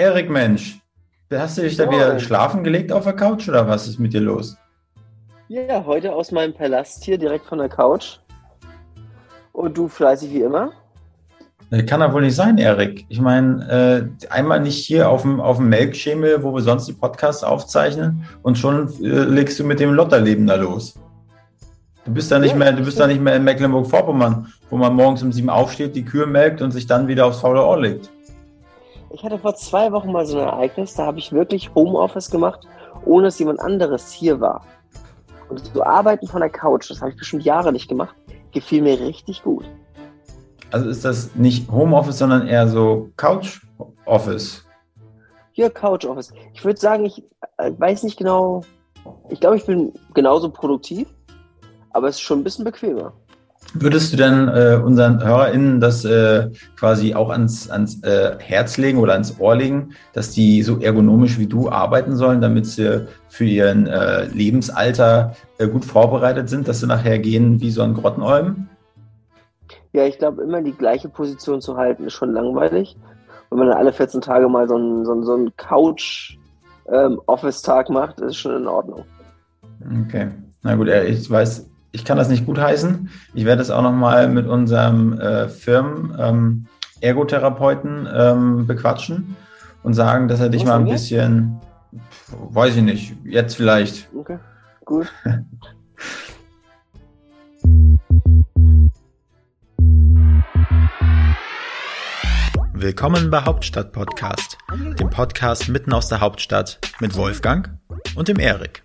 Erik Mensch, hast du dich da wieder schlafen gelegt auf der Couch oder was ist mit dir los? Ja, heute aus meinem Palast hier direkt von der Couch. Und du fleißig wie immer? Kann doch wohl nicht sein, Erik. Ich meine, äh, einmal nicht hier auf dem, auf dem Melkschemel, wo wir sonst die Podcasts aufzeichnen und schon äh, legst du mit dem Lotterleben da los. Du bist da nicht Ja, mehr, du bist da nicht mehr in Mecklenburg-Vorpommern, wo man morgens um sieben aufsteht, die Kühe melkt und sich dann wieder aufs faule Ohr legt. Ich hatte vor zwei Wochen mal so ein Ereignis, da habe ich wirklich Homeoffice gemacht, ohne dass jemand anderes hier war. Und so arbeiten von der Couch, das habe ich bestimmt Jahre nicht gemacht, gefiel mir richtig gut. Also ist das nicht Homeoffice, sondern eher so Couch-Office. Hier Couch Office. Ich würde sagen, ich äh, weiß nicht genau, ich glaube, ich bin genauso produktiv, aber es ist schon ein bisschen bequemer. Würdest du denn äh, unseren HörerInnen das äh, quasi auch ans, ans äh, Herz legen oder ans Ohr legen, dass die so ergonomisch wie du arbeiten sollen, damit sie für ihren äh, Lebensalter äh, gut vorbereitet sind, dass sie nachher gehen wie so ein Grottenolm? Ja, ich glaube, immer die gleiche Position zu halten, ist schon langweilig. Wenn man dann alle 14 Tage mal so einen, so einen, so einen Couch-Office-Tag macht, ist schon in Ordnung. Okay, na gut, ich weiß, ich kann das nicht gut heißen. Ich werde es auch nochmal mit unserem äh, Firmen ähm, Ergotherapeuten ähm, bequatschen und sagen, dass er dich Was mal ein bisschen, weiß ich nicht, jetzt vielleicht Okay, gut. Willkommen bei Hauptstadt Podcast, dem Podcast mitten aus der Hauptstadt mit Wolfgang und dem Erik.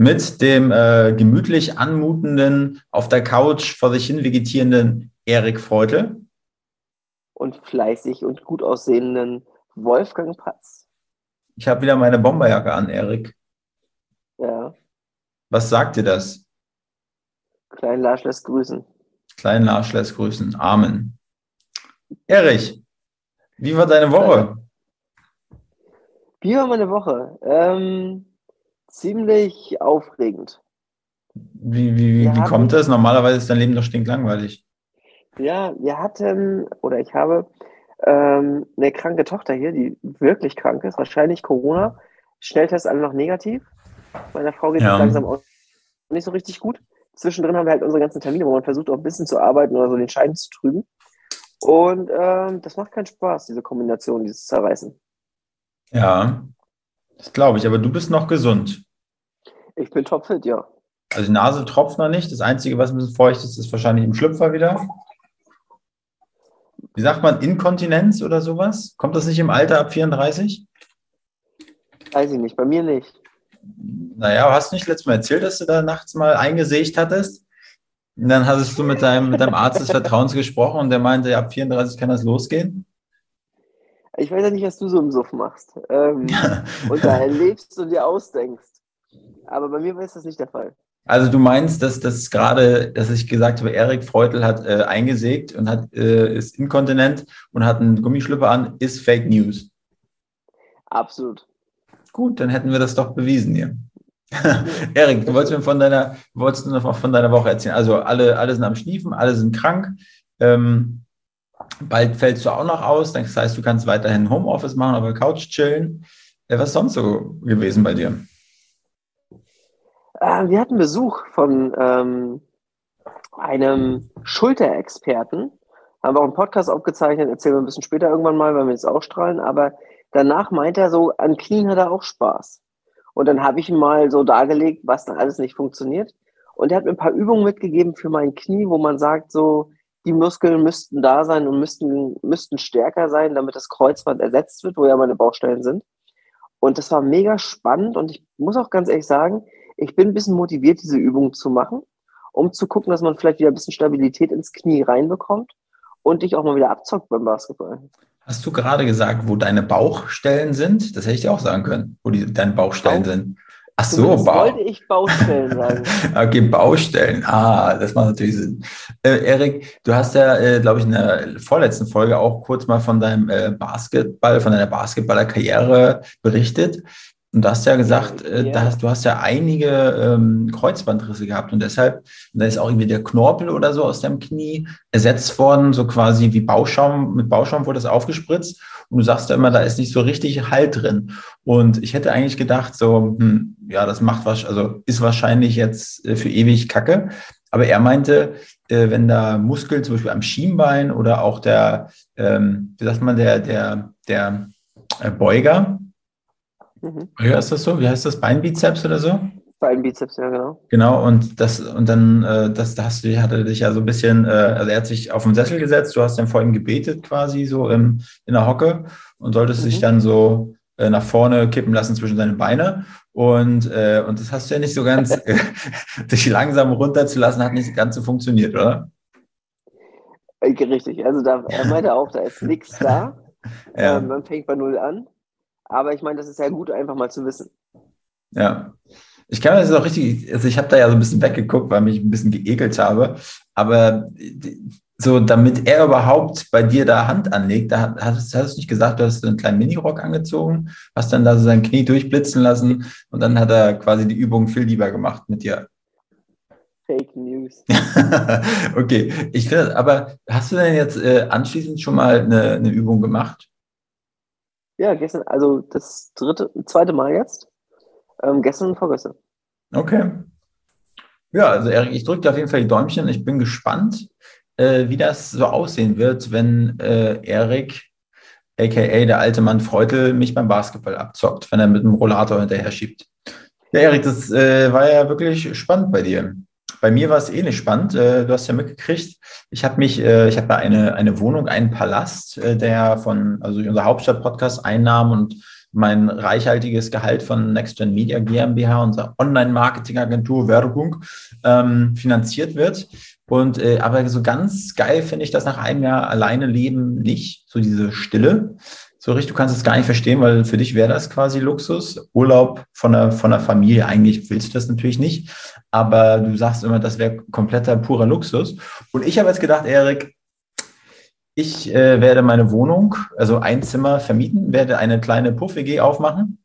mit dem äh, gemütlich anmutenden, auf der Couch vor sich hin vegetierenden Erik Freutel. Und fleißig und gut aussehenden Wolfgang Patz. Ich habe wieder meine Bomberjacke an, Erik. Ja, Was sagt dir das? klein Lars lässt grüßen. Kleinen Arsch lässt grüßen. Amen. Erich, wie war deine Woche? Wie war meine Woche? Ähm, ziemlich aufregend. Wie, wie, wie, wie kommt das? Normalerweise ist dein Leben doch stinklangweilig. Ja, wir hatten, oder ich habe ähm, eine kranke Tochter hier, die wirklich krank ist, wahrscheinlich Corona. Schnelltest alle noch negativ. Meiner Frau geht es Ja. langsam auch nicht so richtig gut. Zwischendrin haben wir halt unsere ganzen Termine, wo man versucht auch ein bisschen zu arbeiten oder so den Schein zu trüben. Und ähm, das macht keinen Spaß, diese Kombination, dieses Zerreißen. Ja, das glaube ich, aber du bist noch gesund. Ich bin topfit, ja. Also die Nase tropft noch nicht. Das Einzige, was ein bisschen feucht ist, ist wahrscheinlich im Schlüpfer wieder. Wie sagt man, Inkontinenz oder sowas? Kommt das nicht im Alter ab 34? Weiß ich nicht, bei mir nicht. Naja, hast du nicht letztes Mal erzählt, dass du da nachts mal eingesägt hattest? Und dann hattest du mit deinem, mit deinem Arzt des Vertrauens gesprochen und der meinte, ja, ab 34 kann das losgehen. Ich weiß ja nicht, was du so im Suff machst. Ähm, und da erlebst und dir ausdenkst. Aber bei mir ist das nicht der Fall. Also du meinst, dass das gerade, dass ich gesagt habe, Erik Freutel hat äh, eingesägt und hat, äh, ist inkontinent und hat einen Gummischlüpper an, ist Fake News. Absolut. Gut, dann hätten wir das doch bewiesen hier. Erik, du wolltest mir von deiner, wolltest du noch von deiner Woche erzählen. Also alle, alle sind am Schniefen, alle sind krank. Ähm, bald fällst du auch noch aus. Das heißt, du kannst weiterhin Homeoffice machen, auf der Couch chillen. Was ist sonst so gewesen bei dir? Äh, wir hatten Besuch von ähm, einem Schulterexperten. Haben wir auch einen Podcast aufgezeichnet, erzählen wir ein bisschen später irgendwann mal, weil wir jetzt ausstrahlen. Aber danach meint er so, an Knien hat er auch Spaß. Und dann habe ich ihm mal so dargelegt, was da alles nicht funktioniert. Und er hat mir ein paar Übungen mitgegeben für mein Knie, wo man sagt, so, die Muskeln müssten da sein und müssten, müssten stärker sein, damit das Kreuzband ersetzt wird, wo ja meine Baustellen sind. Und das war mega spannend und ich muss auch ganz ehrlich sagen, ich bin ein bisschen motiviert, diese Übungen zu machen, um zu gucken, dass man vielleicht wieder ein bisschen Stabilität ins Knie reinbekommt und dich auch mal wieder abzockt beim Basketball. Hast du gerade gesagt, wo deine Bauchstellen sind? Das hätte ich dir auch sagen können, wo die, deine Bauchstellen Bauch? sind. Ach so, wollte ich Baustellen sagen. okay, Baustellen. Ah, das macht natürlich Sinn. Äh, Erik, du hast ja, äh, glaube ich, in der vorletzten Folge auch kurz mal von deinem äh, Basketball, von deiner Basketballerkarriere berichtet. Und du hast ja gesagt, äh, ja. Hast, du hast ja einige ähm, Kreuzbandrisse gehabt und deshalb, da ist auch irgendwie der Knorpel oder so aus deinem Knie ersetzt worden, so quasi wie Bauschaum, mit Bauschaum wurde das aufgespritzt. Und du sagst ja immer, da ist nicht so richtig Halt drin. Und ich hätte eigentlich gedacht, so, hm, ja, das macht was, also ist wahrscheinlich jetzt äh, für ewig Kacke. Aber er meinte, äh, wenn da Muskeln, zum Beispiel am Schienbein oder auch der, ähm, wie sagt man, der, der, der äh, Beuger, Mhm. Ja, ist das so? Wie heißt das? Beinbizeps oder so? Beinbizeps, ja, genau. Genau, und das, und dann, äh, das, da hast du, hatte dich ja so ein bisschen, äh, also er hat sich auf den Sessel gesetzt, du hast dann vor ihm gebetet quasi so im, in der Hocke und solltest mhm. dich dann so äh, nach vorne kippen lassen zwischen seine Beine. Und, äh, und das hast du ja nicht so ganz, dich langsam runterzulassen, hat nicht ganz so funktioniert, oder? Äh, richtig, also da, er meinte auch, da ist nichts da. Ja. Ähm, man fängt bei Null an. Aber ich meine, das ist ja gut, einfach mal zu wissen. Ja. Ich kann das auch richtig, also ich habe da ja so ein bisschen weggeguckt, weil mich ein bisschen geekelt habe. Aber so, damit er überhaupt bei dir da Hand anlegt, da hast, hast du nicht gesagt, du hast einen kleinen Minirock angezogen, hast dann da so sein Knie durchblitzen lassen und dann hat er quasi die Übung viel lieber gemacht mit dir. Fake News. okay, ich finde, aber hast du denn jetzt äh, anschließend schon mal eine, eine Übung gemacht? Ja, gestern, also das dritte, zweite Mal jetzt. Ähm, gestern und vorgestern. Okay. Ja, also Erik, ich drücke dir auf jeden Fall die Däumchen. Ich bin gespannt, äh, wie das so aussehen wird, wenn äh, Erik, aka der alte Mann Freutel, mich beim Basketball abzockt, wenn er mit dem Rollator hinterher schiebt. Ja, Erik, das äh, war ja wirklich spannend bei dir. Bei mir war es ähnlich spannend. Äh, du hast ja mitgekriegt, ich habe mich, äh, ich habe eine, eine Wohnung, einen Palast, äh, der von, also unser Hauptstadt-Podcast Einnahmen und mein reichhaltiges Gehalt von NextGen Media GmbH, unserer Online-Marketing-Agentur Werbung, ähm, finanziert wird. Und äh, aber so ganz geil finde ich das nach einem Jahr alleine leben nicht, so diese Stille so richtig, du kannst es gar nicht verstehen, weil für dich wäre das quasi Luxus. Urlaub von der, von der Familie, eigentlich willst du das natürlich nicht, aber du sagst immer, das wäre kompletter, purer Luxus. Und ich habe jetzt gedacht, Erik, ich äh, werde meine Wohnung, also ein Zimmer vermieten, werde eine kleine Puff-WG aufmachen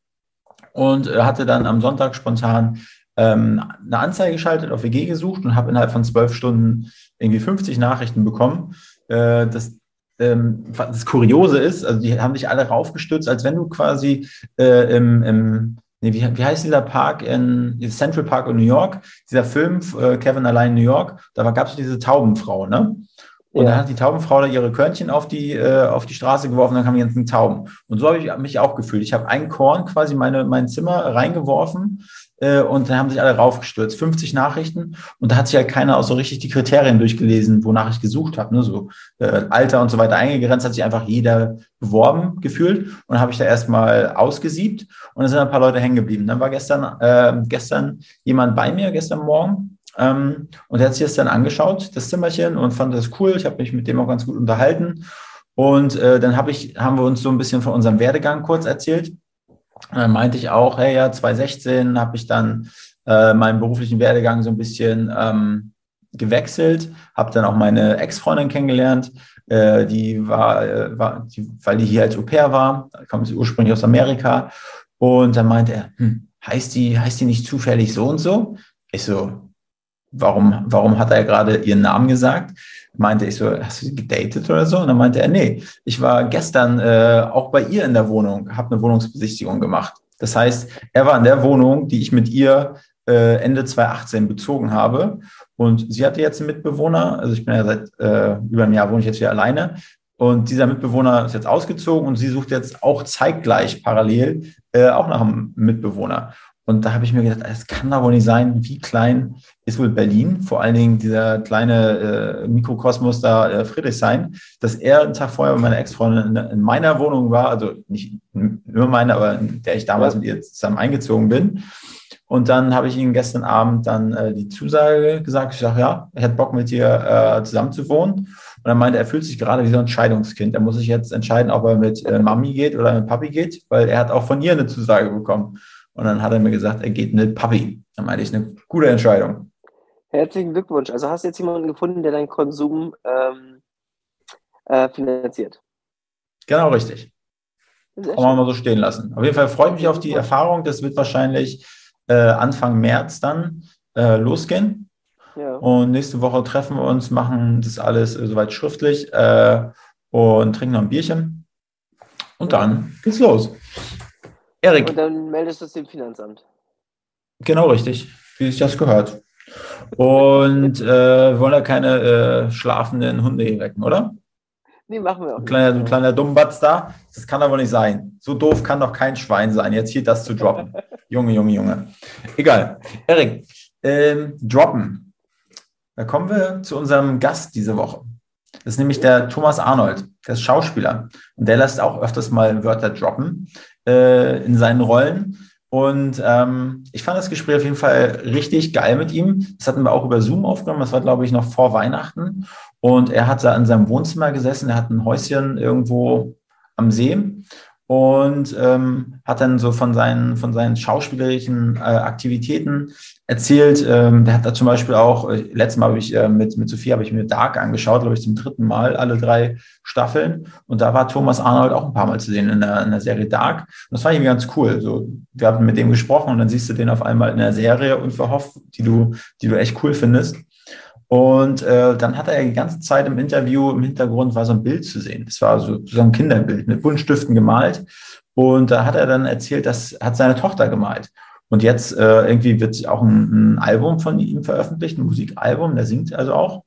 und äh, hatte dann am Sonntag spontan ähm, eine Anzeige geschaltet, auf WG gesucht und habe innerhalb von zwölf Stunden irgendwie 50 Nachrichten bekommen. Äh, das ähm, das Kuriose ist, also die haben dich alle raufgestürzt, als wenn du quasi äh, im, im nee, wie, wie heißt dieser Park in Central Park in New York, dieser Film äh, Kevin allein in New York, da gab es diese Taubenfrau, ne? Und ja. dann hat die Taubenfrau da ihre Körnchen auf die, äh, auf die Straße geworfen, dann kamen die ganzen Tauben. Und so habe ich mich auch gefühlt. Ich habe ein Korn quasi meine, mein Zimmer reingeworfen äh, und dann haben sich alle raufgestürzt. 50 Nachrichten und da hat sich halt keiner auch so richtig die Kriterien durchgelesen, wonach ich gesucht habe. Ne? So äh, Alter und so weiter eingegrenzt, hat sich einfach jeder beworben gefühlt und habe ich da erstmal ausgesiebt und dann sind ein paar Leute hängen geblieben. Dann war gestern, äh, gestern jemand bei mir, gestern Morgen, ähm, und der hat sich das dann angeschaut, das Zimmerchen, und fand das cool. Ich habe mich mit dem auch ganz gut unterhalten. Und äh, dann hab ich, haben wir uns so ein bisschen von unserem Werdegang kurz erzählt. Und dann meinte ich auch, hey, ja, 2016 habe ich dann äh, meinen beruflichen Werdegang so ein bisschen ähm, gewechselt, habe dann auch meine Ex-Freundin kennengelernt, äh, die war, äh, war die, weil die hier als Au pair war, kommt sie ursprünglich aus Amerika. Und dann meinte er, hm, heißt die, heißt die nicht zufällig so und so? Ich so, warum, warum hat er gerade ihren Namen gesagt? meinte ich so, hast du sie gedatet oder so? Und dann meinte er, nee, ich war gestern äh, auch bei ihr in der Wohnung, habe eine Wohnungsbesichtigung gemacht. Das heißt, er war in der Wohnung, die ich mit ihr äh, Ende 2018 bezogen habe. Und sie hatte jetzt einen Mitbewohner, also ich bin ja seit äh, über einem Jahr wohne ich jetzt hier alleine. Und dieser Mitbewohner ist jetzt ausgezogen und sie sucht jetzt auch zeitgleich parallel äh, auch nach einem Mitbewohner. Und da habe ich mir gedacht, es kann doch wohl nicht sein, wie klein ist wohl Berlin, vor allen Dingen dieser kleine äh, Mikrokosmos da äh, Friedrichshain, dass er einen Tag vorher mit meiner Ex-Freundin in, in, meiner Wohnung war, also nicht nur meine, aber in der ich damals mit ihr zusammen eingezogen bin. Und dann habe ich ihm gestern Abend dann äh, die Zusage gesagt. Ich sage, ja, ich hätte Bock mit dir äh, zusammen zu wohnen. Und er meinte, er fühlt sich gerade wie so ein Entscheidungskind. Er muss sich jetzt entscheiden, ob er mit äh, Mami geht oder mit Papi geht, weil er hat auch von ihr eine Zusage bekommen. Und dann hat er mir gesagt, er geht mit Papi. Dann meinte ich, eine gute Entscheidung. Herzlichen Glückwunsch. Also hast du jetzt jemanden gefunden, der deinen Konsum ähm, äh, finanziert? Genau, richtig. Kann man mal so stehen lassen. Auf jeden Fall freue ich mich auf die Erfahrung. Das wird wahrscheinlich äh, Anfang März dann äh, losgehen. Ja. Und nächste Woche treffen wir uns, machen das alles äh, soweit schriftlich äh, und trinken noch ein Bierchen. Und dann geht's los. Erik. Und dann meldest du es dem Finanzamt. Genau richtig, wie sich das gehört. Und äh, wollen ja keine äh, schlafenden Hunde hier wecken, oder? Nee, machen wir auch. Ein kleiner, ein kleiner Dummbatz da. Das kann aber nicht sein. So doof kann doch kein Schwein sein, jetzt hier das zu droppen. Junge, Junge, Junge. Egal. Erik, ähm, droppen. Da kommen wir zu unserem Gast diese Woche. Das ist nämlich der Thomas Arnold, der ist Schauspieler. Und der lässt auch öfters mal Wörter droppen äh, in seinen Rollen. Und ähm, ich fand das Gespräch auf jeden Fall richtig geil mit ihm. Das hatten wir auch über Zoom aufgenommen. Das war, glaube ich, noch vor Weihnachten. Und er hat da in seinem Wohnzimmer gesessen. Er hat ein Häuschen irgendwo am See und ähm, hat dann so von seinen, von seinen schauspielerischen äh, Aktivitäten erzählt. Ähm, der hat da zum Beispiel auch, äh, letztes Mal habe ich äh, mit, mit Sophie habe ich mir Dark angeschaut, glaube ich, zum dritten Mal, alle drei Staffeln. Und da war Thomas Arnold auch ein paar Mal zu sehen in der, in der Serie Dark. Und das ich irgendwie ganz cool. So, wir haben mit dem gesprochen und dann siehst du den auf einmal in der Serie und verhofft, die du, die du echt cool findest. Und äh, dann hat er die ganze Zeit im Interview im Hintergrund war so ein Bild zu sehen. Das war so, so ein Kinderbild mit Buntstiften gemalt. Und da hat er dann erzählt, das hat seine Tochter gemalt. Und jetzt äh, irgendwie wird auch ein, ein Album von ihm veröffentlicht, ein Musikalbum, der singt also auch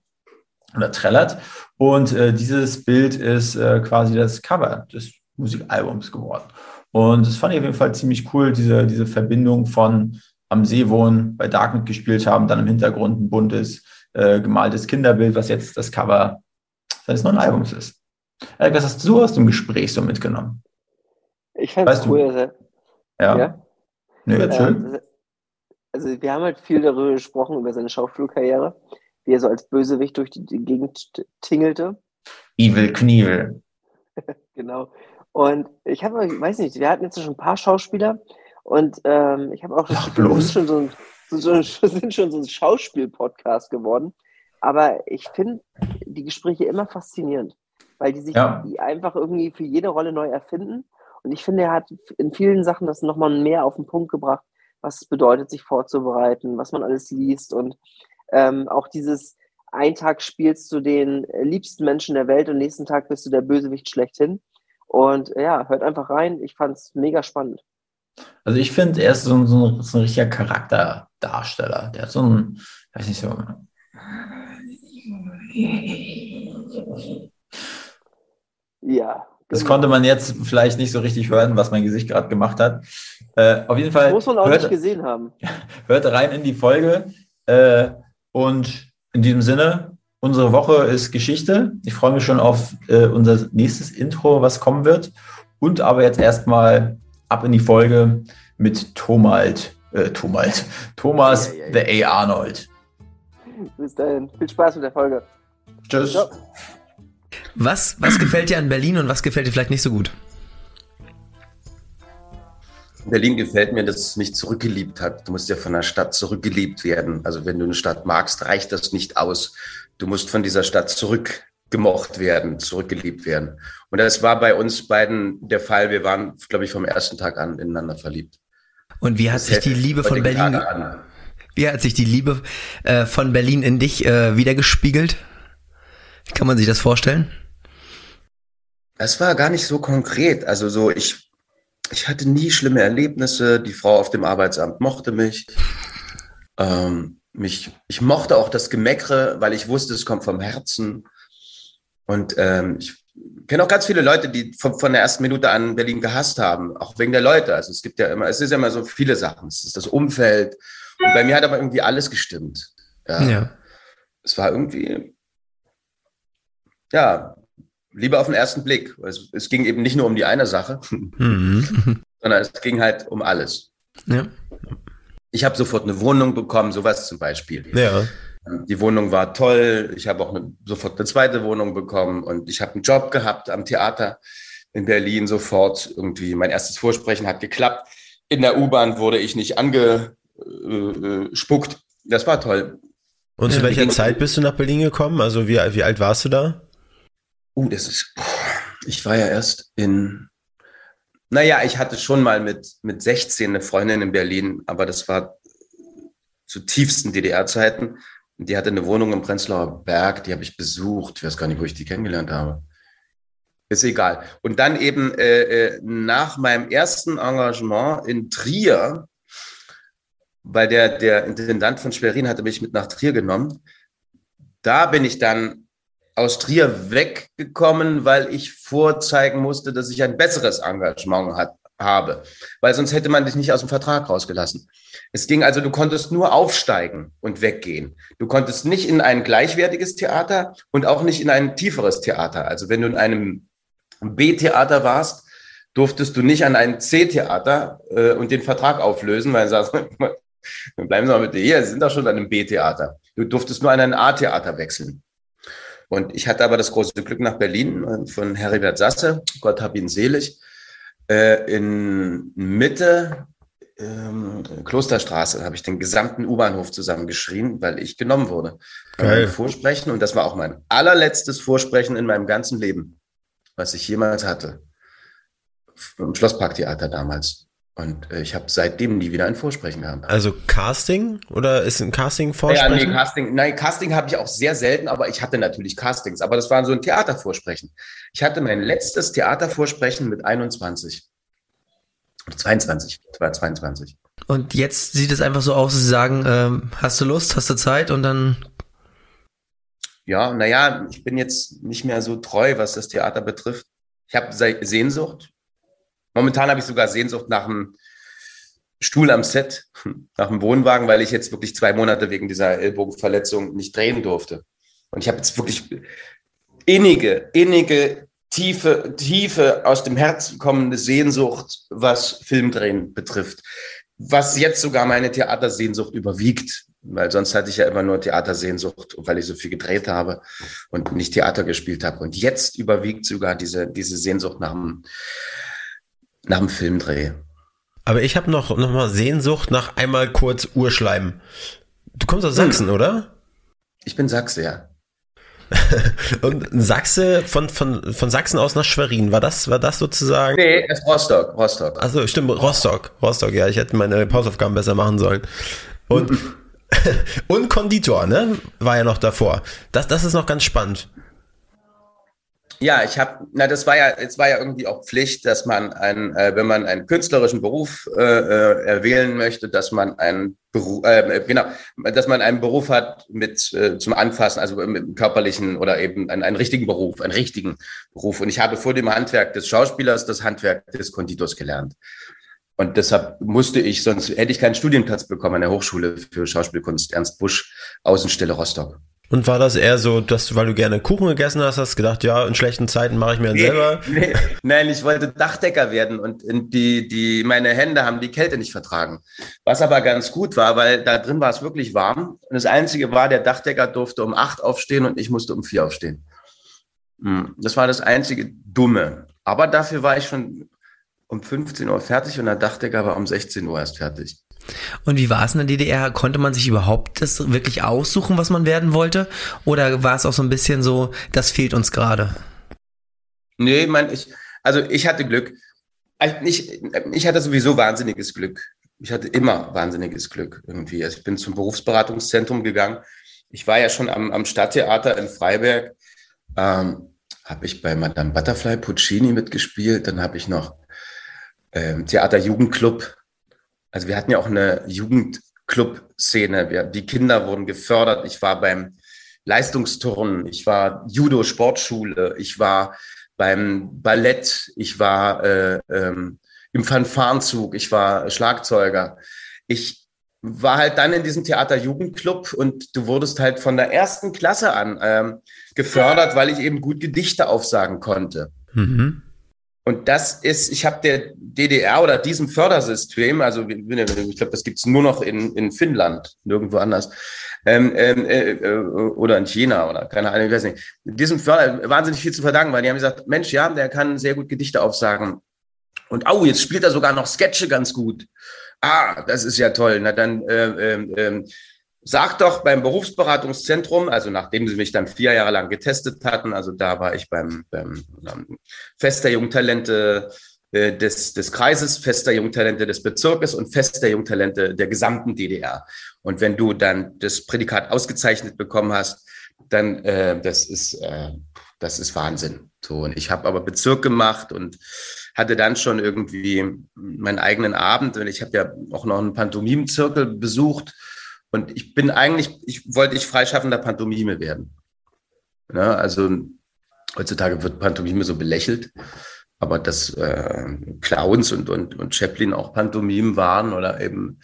oder trällert. Und äh, dieses Bild ist äh, quasi das Cover des Musikalbums geworden. Und das fand ich auf jeden Fall ziemlich cool, diese, diese Verbindung von am See wohnen, bei Dark mitgespielt haben, dann im Hintergrund ein buntes äh, gemaltes Kinderbild, was jetzt das Cover seines neuen Albums ist. Erik, was hast du aus dem Gespräch so mitgenommen? Ich fand es cool. Also, ja. ja. Nee, erzähl. Äh, also wir haben halt viel darüber gesprochen, über seine Schauspielkarriere, wie er so als Bösewicht durch die, Gegend tingelte. Evil Knievel. genau. Und ich habe, weiß nicht, wir hatten jetzt schon ein paar Schauspieler und ähm, ich habe auch wir sind schon so ein so, sind schon so ein Schauspiel-Podcast geworden. Aber ich finde die Gespräche immer faszinierend, weil die sich ja. die einfach irgendwie für jede Rolle neu erfinden. Und ich finde, er hat in vielen Sachen das nochmal mehr auf den Punkt gebracht, was es bedeutet, sich vorzubereiten, was man alles liest und ähm, auch dieses ein Tag spielst du den liebsten Menschen der Welt und nächsten Tag bist du der Bösewicht schlechthin. Und ja, hört einfach rein. Ich fand es mega spannend. Also ich finde, er ist so ein, so, ein, so ein richtiger Charakterdarsteller. Der hat so ein, weiß nicht so. Ja. Das genau. konnte man jetzt vielleicht nicht so richtig hören, was mein Gesicht gerade gemacht hat. Äh, auf jeden Fall. Das muss man auch hört, nicht gesehen haben. Hört rein in die Folge. Äh, und in diesem Sinne, unsere Woche ist Geschichte. Ich freue mich schon auf äh, unser nächstes Intro, was kommen wird. Und aber jetzt erstmal ab in die Folge mit Tomalt, äh, Tomalt, Thomas ja, ja, ja. The A. Arnold. Bis dahin. Viel Spaß mit der Folge. Tschüss. Ciao. Was, was gefällt dir an Berlin und was gefällt dir vielleicht nicht so gut? Berlin gefällt mir, dass es nicht zurückgeliebt hat. Du musst ja von der Stadt zurückgeliebt werden. Also wenn du eine Stadt magst, reicht das nicht aus. Du musst von dieser Stadt zurückgemocht werden, zurückgeliebt werden. Und das war bei uns beiden der Fall. Wir waren, glaube ich, vom ersten Tag an ineinander verliebt. Und wie hat das sich die Liebe von Berlin, wie hat sich die Liebe äh, von Berlin in dich äh, wiedergespiegelt? Wie kann man sich das vorstellen? Es war gar nicht so konkret. Also so, ich, ich hatte nie schlimme Erlebnisse. Die Frau auf dem Arbeitsamt mochte mich. Ähm, mich, ich mochte auch das Gemeckere, weil ich wusste, es kommt vom Herzen. Und ähm, ich kenne auch ganz viele Leute, die von, von, der ersten Minute an Berlin gehasst haben, auch wegen der Leute. Also es gibt ja immer, es ist ja immer so viele Sachen. Es ist das Umfeld. Und bei mir hat aber irgendwie alles gestimmt. Ja. ja. Es war irgendwie, ja, lieber auf den ersten Blick. Es, es ging eben nicht nur um die eine Sache, mhm. sondern es ging halt um alles. Ja. Ich habe sofort eine Wohnung bekommen, sowas zum Beispiel. Ja. Die Wohnung war toll. Ich habe auch eine, sofort eine zweite Wohnung bekommen und ich habe einen Job gehabt am Theater in Berlin sofort. Irgendwie mein erstes Vorsprechen hat geklappt. In der U-Bahn wurde ich nicht angespuckt. Das war toll. Und zu welcher Zeit bist du nach Berlin gekommen? Also wie, wie alt warst du da? Uh, das ist, ich war ja erst in, naja, ich hatte schon mal mit, mit 16 eine Freundin in Berlin, aber das war zu tiefsten DDR-Zeiten. Die hatte eine Wohnung im Prenzlauer Berg, die habe ich besucht. Ich weiß gar nicht, wo ich die kennengelernt habe. Ist egal. Und dann eben äh, äh nach meinem ersten Engagement in Trier, weil der, der Intendant von Schwerin hatte mich mit nach Trier genommen, da bin ich dann aus Trier weggekommen, weil ich vorzeigen musste, dass ich ein besseres Engagement hat, habe. Weil sonst hätte man dich nicht aus dem Vertrag rausgelassen. Es ging also, du konntest nur aufsteigen und weggehen. Du konntest nicht in ein gleichwertiges Theater und auch nicht in ein tieferes Theater. Also wenn du in einem B-Theater warst, durftest du nicht an ein C-Theater äh, und den Vertrag auflösen, weil du sagst, bleiben Sie mal bitte hier, Sie sind doch schon an einem B-Theater. Du durftest nur an ein A-Theater wechseln. Und ich hatte aber das große Glück nach Berlin äh, von Heribert Sasse, Gott hab ihn selig, äh, in Mitte ähm, Klosterstraße habe ich den gesamten U-Bahnhof zusammengeschrien, weil ich genommen wurde. Geil. Vorsprechen und das war auch mein allerletztes Vorsprechen in meinem ganzen Leben, was ich jemals hatte. Im Schlossparktheater damals. Und äh, ich habe seitdem nie wieder ein Vorsprechen gehabt. Also Casting oder ist ein Casting Vorsprechen? Ja, nee, Casting, nein, Casting habe ich auch sehr selten, aber ich hatte natürlich Castings, aber das war so ein Theatervorsprechen. Ich hatte mein letztes Theatervorsprechen mit 21. 22, das war 22. Und jetzt sieht es einfach so aus, dass Sie sagen, ähm, hast du Lust, hast du Zeit und dann. Ja, naja, ich bin jetzt nicht mehr so treu, was das Theater betrifft. Ich habe Sehnsucht. Momentan habe ich sogar Sehnsucht nach einem Stuhl am Set, nach einem Wohnwagen, weil ich jetzt wirklich zwei Monate wegen dieser Ellbogenverletzung nicht drehen durfte. Und ich habe jetzt wirklich innige, innige tiefe, tiefe, aus dem Herzen kommende Sehnsucht, was Filmdrehen betrifft. Was jetzt sogar meine Theatersehnsucht überwiegt, weil sonst hatte ich ja immer nur Theatersehnsucht, weil ich so viel gedreht habe und nicht Theater gespielt habe. Und jetzt überwiegt sogar diese, diese Sehnsucht nach dem, nach dem Filmdreh. Aber ich habe noch, noch mal Sehnsucht nach einmal kurz Urschleim. Du kommst aus Sachsen, hm. oder? Ich bin Sachse, ja. und Sachse von, von, von Sachsen aus nach Schwerin, war das, war das sozusagen? Nee, es ist Rostock, Rostock. Also stimmt, Rostock, Rostock, ja, ich hätte meine Hausaufgaben besser machen sollen. Und, und Konditor, ne? War ja noch davor. Das, das ist noch ganz spannend. Ja, ich habe, na, das war ja, es war ja irgendwie auch Pflicht, dass man einen, äh, wenn man einen künstlerischen Beruf äh, äh, erwählen möchte, dass man einen Beruf, äh, genau, dass man einen Beruf hat mit äh, zum Anfassen, also mit körperlichen oder eben einen, einen richtigen Beruf, einen richtigen Beruf. Und ich habe vor dem Handwerk des Schauspielers das Handwerk des Konditors gelernt. Und deshalb musste ich, sonst hätte ich keinen Studienplatz bekommen an der Hochschule für Schauspielkunst Ernst Busch, Außenstelle Rostock. Und war das eher so, dass du, weil du gerne Kuchen gegessen hast, hast gedacht, ja, in schlechten Zeiten mache ich mir einen nee, selber? Nee. Nein, ich wollte Dachdecker werden und die, die, meine Hände haben die Kälte nicht vertragen. Was aber ganz gut war, weil da drin war es wirklich warm. Und das Einzige war, der Dachdecker durfte um acht aufstehen und ich musste um vier aufstehen. Hm, das war das einzige Dumme. Aber dafür war ich schon um 15 Uhr fertig und der Dachdecker war um 16 Uhr erst fertig. Und wie war es in der DDR? Konnte man sich überhaupt das wirklich aussuchen, was man werden wollte? Oder war es auch so ein bisschen so, das fehlt uns gerade? Nee, mein, ich, also ich hatte Glück. Ich, ich hatte sowieso wahnsinniges Glück. Ich hatte immer wahnsinniges Glück irgendwie. Also ich bin zum Berufsberatungszentrum gegangen. Ich war ja schon am, am Stadttheater in Freiberg. Ähm, habe ich bei Madame Butterfly Puccini mitgespielt. Dann habe ich noch ähm, Theater Jugendclub also wir hatten ja auch eine Jugendclub-Szene. Die Kinder wurden gefördert. Ich war beim Leistungsturnen, ich war Judo-Sportschule, ich war beim Ballett, ich war äh, ähm, im Fanfarenzug, ich war Schlagzeuger. Ich war halt dann in diesem Theater Jugendclub und du wurdest halt von der ersten Klasse an ähm, gefördert, weil ich eben gut Gedichte aufsagen konnte. Mhm. Und das ist, ich habe der DDR oder diesem Fördersystem, also ich glaube, das gibt es nur noch in, in Finnland, nirgendwo anders, ähm, ähm, äh, äh, oder in China oder keine Ahnung, ich weiß nicht. Diesem Förder wahnsinnig viel zu verdanken, weil die haben gesagt, Mensch, ja, der kann sehr gut Gedichte aufsagen. Und au, oh, jetzt spielt er sogar noch Sketche ganz gut. Ah, das ist ja toll. Na dann äh, äh, äh, Sag doch beim Berufsberatungszentrum, also nachdem sie mich dann vier Jahre lang getestet hatten, also da war ich beim, beim, beim Fest der Jungtalente äh, des, des Kreises, Fest der Jungtalente des Bezirkes und Fest der Jungtalente der gesamten DDR. Und wenn du dann das Prädikat ausgezeichnet bekommen hast, dann äh, das ist äh, das ist Wahnsinn. So und ich habe aber Bezirk gemacht und hatte dann schon irgendwie meinen eigenen Abend und ich habe ja auch noch einen Pantomimenzirkel besucht und ich bin eigentlich, ich wollte ich freischaffender Pantomime werden. Ja, also heutzutage wird Pantomime so belächelt, aber dass äh, Clowns und, und, und Chaplin auch Pantomimen waren oder eben,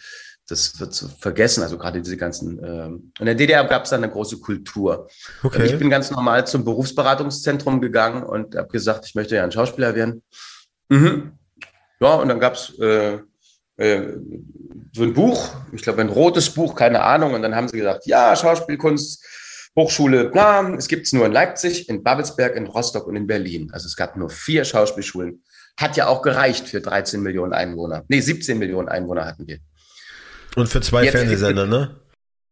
das wird so vergessen. Also gerade diese ganzen, äh, in der DDR gab es dann eine große Kultur. Okay. Und ich bin ganz normal zum Berufsberatungszentrum gegangen und habe gesagt, ich möchte ja ein Schauspieler werden. Mhm. Ja, und dann gab es äh, äh, so ein Buch, ich glaube ein rotes Buch, keine Ahnung. Und dann haben sie gesagt, ja, Schauspielkunst, Hochschule, na, es gibt es nur in Leipzig, in Babelsberg, in Rostock und in Berlin. Also es gab nur vier Schauspielschulen. Hat ja auch gereicht für 13 Millionen Einwohner. Nee, 17 Millionen Einwohner hatten wir. Und für zwei Jetzt Fernsehsender, ne?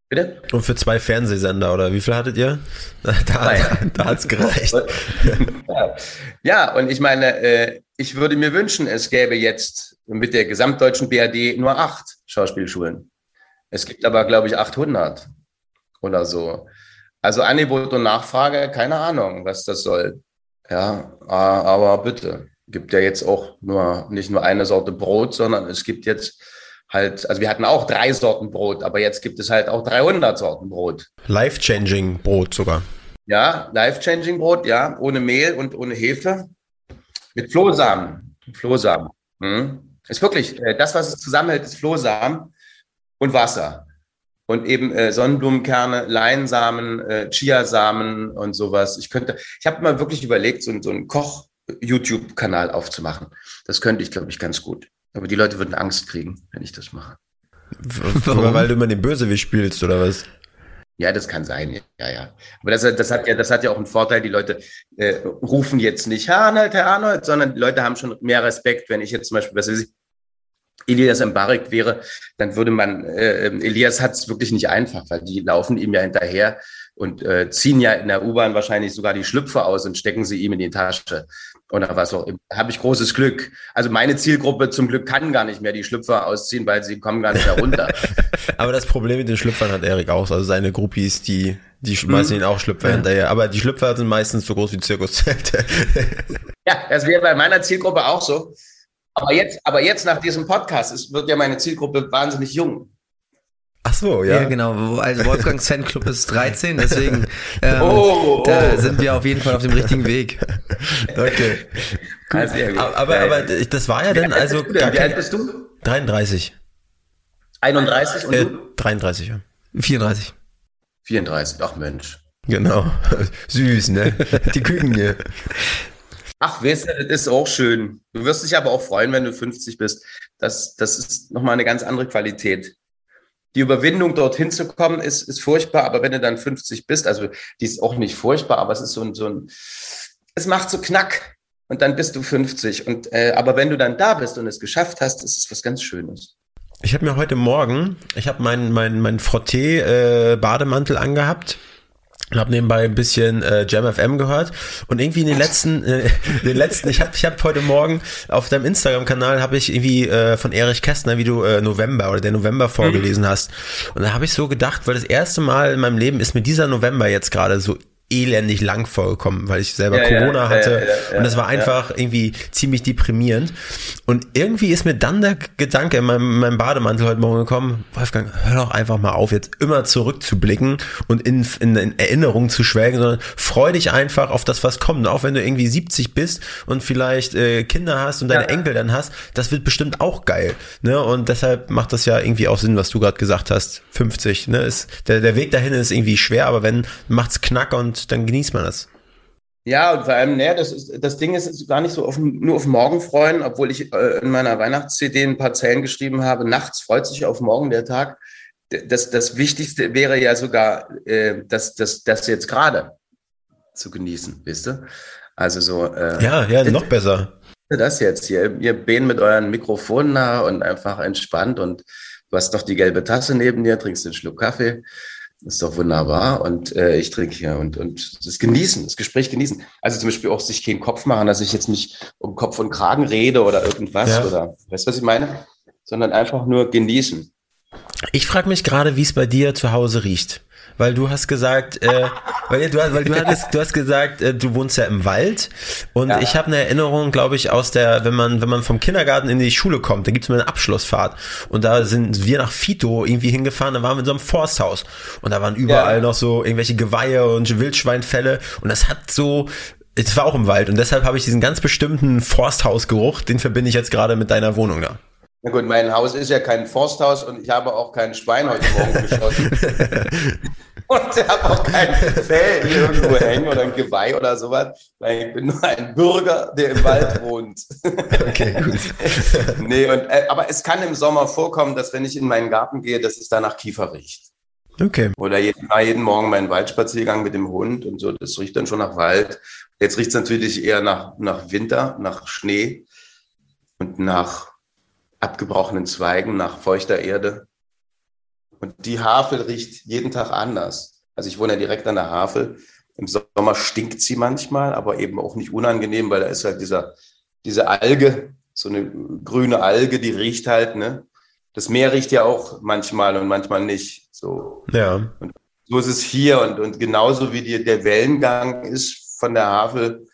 Bitte? Und für zwei Fernsehsender, oder wie viel hattet ihr? Da, da, da hat es gereicht. ja. ja, und ich meine, äh, ich würde mir wünschen, es gäbe jetzt mit der gesamtdeutschen BRD nur acht Schauspielschulen. Es gibt aber, glaube ich, 800 oder so. Also Angebot und Nachfrage, keine Ahnung, was das soll. Ja, aber bitte. Gibt ja jetzt auch nur, nicht nur eine Sorte Brot, sondern es gibt jetzt halt, also wir hatten auch drei Sorten Brot, aber jetzt gibt es halt auch 300 Sorten Brot. Life-changing Brot sogar. Ja, life-changing Brot, ja, ohne Mehl und ohne Hefe. Mit Flohsamen. Flohsamen. Hm. Ist wirklich, äh, das, was es zusammenhält, ist Flohsamen und Wasser. Und eben äh, Sonnenblumenkerne, Leinsamen, äh, Chiasamen und sowas. Ich könnte, ich habe mal wirklich überlegt, so, so einen Koch-YouTube-Kanal aufzumachen. Das könnte ich, glaube ich, ganz gut. Aber die Leute würden Angst kriegen, wenn ich das mache. Warum? Weil du immer den Bösewicht spielst, oder was? Ja, das kann sein, ja, ja. Aber das, das, hat ja, das hat ja auch einen Vorteil. Die Leute äh, rufen jetzt nicht Herr Arnold, Herr Arnold, sondern die Leute haben schon mehr Respekt. Wenn ich jetzt zum Beispiel, was weiß ich, Elias Mbarek wäre, dann würde man, äh, Elias hat es wirklich nicht einfach, weil die laufen ihm ja hinterher und äh, ziehen ja in der U-Bahn wahrscheinlich sogar die Schlüpfe aus und stecken sie ihm in die Tasche oder was auch immer. Habe ich großes Glück. Also meine Zielgruppe zum Glück kann gar nicht mehr die Schlüpfer ausziehen, weil sie kommen gar nicht mehr runter. Aber das Problem mit den Schlüpfern hat Erik auch. Also seine Groupies, die, die schmeißen mhm. ihn auch Schlüpfer ja. hinterher. Aber die Schlüpfer sind meistens so groß wie Zirkuszelte. ja, das wäre bei meiner Zielgruppe auch so. Aber jetzt, aber jetzt nach diesem Podcast ist, wird ja meine Zielgruppe wahnsinnig jung. Ach so, ja. Ja, genau. Also Wolfgangs Fanclub ist 13, deswegen ähm, oh, oh. da sind wir auf jeden Fall auf dem richtigen Weg. Okay. Gut. Also, aber, aber, aber das war ja dann also. Wie alt bist du? 33. 31 und äh, du? 33, ja. 34. 34, ach Mensch. Genau. Süß, ne? Die Küken hier. Ach, weißt du, das ist auch schön. Du wirst dich aber auch freuen, wenn du 50 bist. Das, das ist nochmal eine ganz andere Qualität die Überwindung, dorthin zu kommen, ist, ist furchtbar, aber wenn du dann 50 bist, also die ist auch nicht furchtbar, aber es ist so ein, so ein es macht so Knack und dann bist du 50. Und, äh, aber wenn du dann da bist und es geschafft hast, ist es was ganz Schönes. Ich habe mir heute Morgen, ich habe meinen mein, mein Frotté-Bademantel äh, angehabt und habe nebenbei ein bisschen äh, Jam FM gehört. Und irgendwie in den letzten äh, den letzten ich habe ich habe heute morgen auf deinem Instagram Kanal habe ich irgendwie äh, von Erich Kästner wie du äh, November oder der November vorgelesen mhm. hast. Und da habe ich so gedacht weil das erste Mal in meinem Leben ist mir dieser November jetzt gerade so elendig lang vorgekommen, weil ich selber ja, Corona ja, hatte ja, und es war einfach irgendwie ziemlich deprimierend. Und irgendwie ist mir dann der Gedanke in meinem, in meinem, Bademantel heute Morgen gekommen, Wolfgang, hör doch einfach mal auf, jetzt immer zurückzublicken und in, in, in Erinnerungen zu schwelgen, sondern freu dich einfach auf das, was kommt. Und auch wenn du irgendwie 70 bist und vielleicht äh, Kinder hast und deine Enkel dann hast, das wird bestimmt auch geil. Ne? Und deshalb macht das ja irgendwie auch Sinn, was du gerade gesagt hast. 50. Ne? Ist, der, der Weg dahin ist irgendwie schwer, aber wenn macht's knack und dann genießt man das. Ja, und vor allem, ne, das, ist, das Ding ist gar nicht so auf, nur auf morgen freuen, obwohl ich äh, in meiner Weihnachts-CD ein paar Zeilen geschrieben habe. Nachts freut sich auf morgen der Tag. Das, das Wichtigste wäre ja sogar, äh, das, das, das jetzt gerade zu genießen, wisst ihr? Also so. Äh, ja, ja, noch besser. Das jetzt hier. Ihr behen mit euren Mikrofonen nah und einfach entspannt und du hast doch die gelbe Tasse neben dir, trinkst einen Schluck Kaffee ist doch wunderbar. Und äh, ich trinke hier und, und das Genießen, das Gespräch genießen. Also zum Beispiel auch sich keinen Kopf machen, dass ich jetzt mich um Kopf und Kragen rede oder irgendwas ja. oder weißt du, was ich meine? Sondern einfach nur genießen. Ich frage mich gerade, wie es bei dir zu Hause riecht weil du hast gesagt, äh, weil, du, weil du hattest, du hast gesagt, äh, du wohnst ja im Wald und ja. ich habe eine Erinnerung, glaube ich, aus der, wenn man, wenn man vom Kindergarten in die Schule kommt, da gibt's mal eine Abschlussfahrt und da sind wir nach Fito irgendwie hingefahren, da waren wir in so einem Forsthaus und da waren überall ja. noch so irgendwelche Geweihe und Wildschweinfälle und das hat so es war auch im Wald und deshalb habe ich diesen ganz bestimmten Forsthausgeruch, den verbinde ich jetzt gerade mit deiner Wohnung da. Na gut, mein Haus ist ja kein Forsthaus und ich habe auch kein Schwein heute Morgen geschossen. und ich habe auch kein Fell irgendwo hängen oder ein Geweih oder sowas, weil ich bin nur ein Bürger, der im Wald wohnt. okay, gut. nee, und, äh, aber es kann im Sommer vorkommen, dass wenn ich in meinen Garten gehe, dass es da nach Kiefer riecht. Okay. Oder jeden, jeden Morgen meinen Waldspaziergang mit dem Hund und so, das riecht dann schon nach Wald. Jetzt riecht es natürlich eher nach, nach Winter, nach Schnee und nach abgebrochenen Zweigen, nach feuchter Erde. Und die Havel riecht jeden Tag anders. Also ich wohne ja direkt an der Havel. Im Sommer stinkt sie manchmal, aber eben auch nicht unangenehm, weil da ist halt dieser, diese Alge, so eine grüne Alge, die riecht halt, ne? Das Meer riecht ja auch manchmal und manchmal nicht. So. Ja. Und so ist es hier und, und genauso wie die, der Wellengang ist von der Havel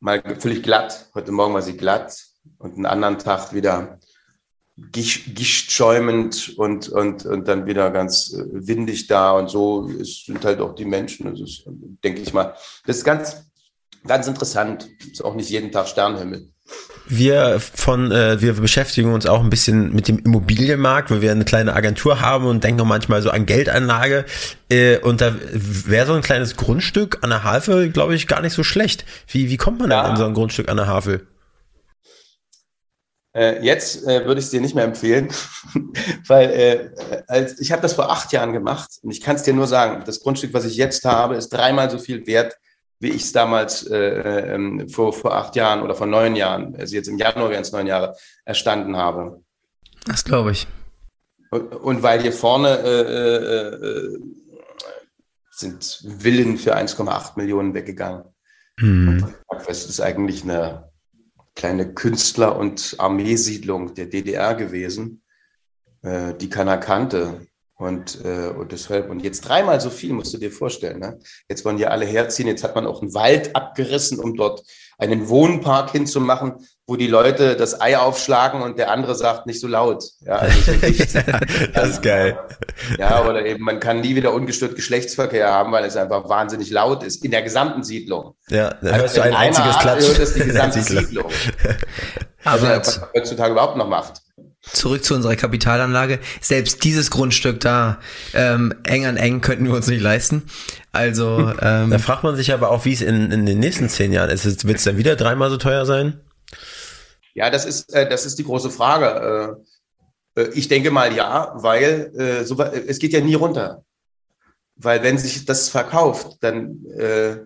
mal völlig glatt. Heute Morgen war sie glatt und einen anderen Tag wieder gichtschäumend und, und, und dann wieder ganz äh, windig da und so ist, sind halt auch die Menschen. Das ist, denke ich mal, das ist ganz, ganz interessant. Ist auch nicht jeden Tag Sternhimmel. Wir von, äh, wir beschäftigen uns auch ein bisschen mit dem Immobilienmarkt, weil wir eine kleine Agentur haben und denken auch manchmal so an Geldanlage. Äh, und da wäre so ein kleines Grundstück an der Havel, glaube ich, gar nicht so schlecht. Wie, wie kommt man ja. denn an so ein Grundstück an der Havel? Äh, jetzt äh, würde ich es dir nicht mehr empfehlen, weil äh, als, ich habe das vor acht Jahren gemacht und ich kann es dir nur sagen, das Grundstück, was ich jetzt habe, ist dreimal so viel wert, wie ich es damals äh, ähm, vor, vor acht Jahren oder vor neun Jahren, also jetzt im Januar wären es neun Jahre, erstanden habe. Das glaube ich. Und, und, weil hier vorne sind Villen für 1,8 Millionen weggegangen. Mhm. Das ist eigentlich eine kleine Künstler- und Armeesiedlung der DDR gewesen, äh, die keiner kannte. Und, äh, und deshalb, und jetzt dreimal so viel, musst du dir vorstellen. Ne? Jetzt wollen ja alle herziehen, jetzt hat man auch einen Wald abgerissen, um dort einen Wohnpark hinzumachen, wo die Leute das Ei aufschlagen und der andere sagt, nicht so laut. Ja, also so das ist geil. Ja, oder eben, man kann nie wieder ungestört Geschlechtsverkehr haben, weil es einfach wahnsinnig laut ist in der gesamten Siedlung. Ja, da also hörst du ein einziges Klatsch. Hört es die gesamte Siedlung. Aber also, was man heutzutage überhaupt noch macht. Zurück zu unserer Kapitalanlage. Selbst dieses Grundstück da, ähm, eng an eng könnten wir uns nicht leisten. Also ähm, da fragt man sich aber auch, wie es in, in den nächsten zehn Jahren ist. Wird es dann wieder dreimal so teuer sein? Ja, das ist, äh, das ist die große Frage. Äh, äh ich denke mal ja, weil äh, so, es geht ja nie runter. Weil wenn sich das verkauft, dann äh,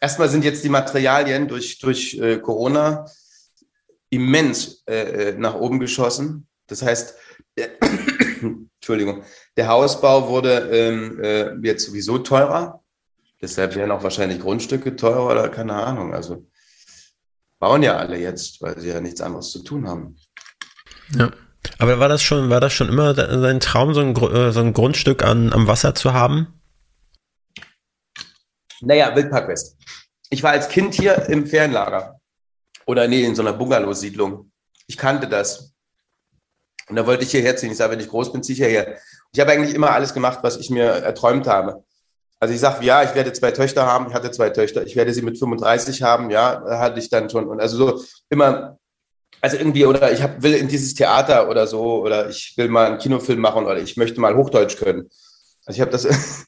erstmal sind jetzt die Materialien durch, durch äh, Corona immens nach oben geschossen. Das heißt, der, Entschuldigung, der Hausbau wurde ähm, äh, jetzt sowieso teurer. Deshalb werden auch wahrscheinlich Grundstücke teurer oder keine Ahnung. Also bauen ja alle jetzt, weil sie ja nichts anderes zu tun haben. Ja. Aber war das schon, war das schon immer dein Traum, so ein, äh, so ein Grundstück an, am Wasser zu haben? Naja, Wildpark West. Ich war als Kind hier im Ferienlager. Oder nee, in so einer Bungalow-Siedlung. Ich kannte das. Und da wollte ich hierher ziehen. Ich sage, wenn ich groß bin, ziehe ich hierher. Ich habe eigentlich immer alles gemacht, was ich mir erträumt habe. Also ich sage, ja, ich werde zwei Töchter haben. Ich hatte zwei Töchter. Ich werde sie mit 35 haben. Ja, hatte ich dann schon. Und also so immer, also irgendwie, oder ich hab, will in dieses Theater oder so, oder ich will mal einen Kinofilm machen, oder ich möchte mal Hochdeutsch können. Also ich habe das,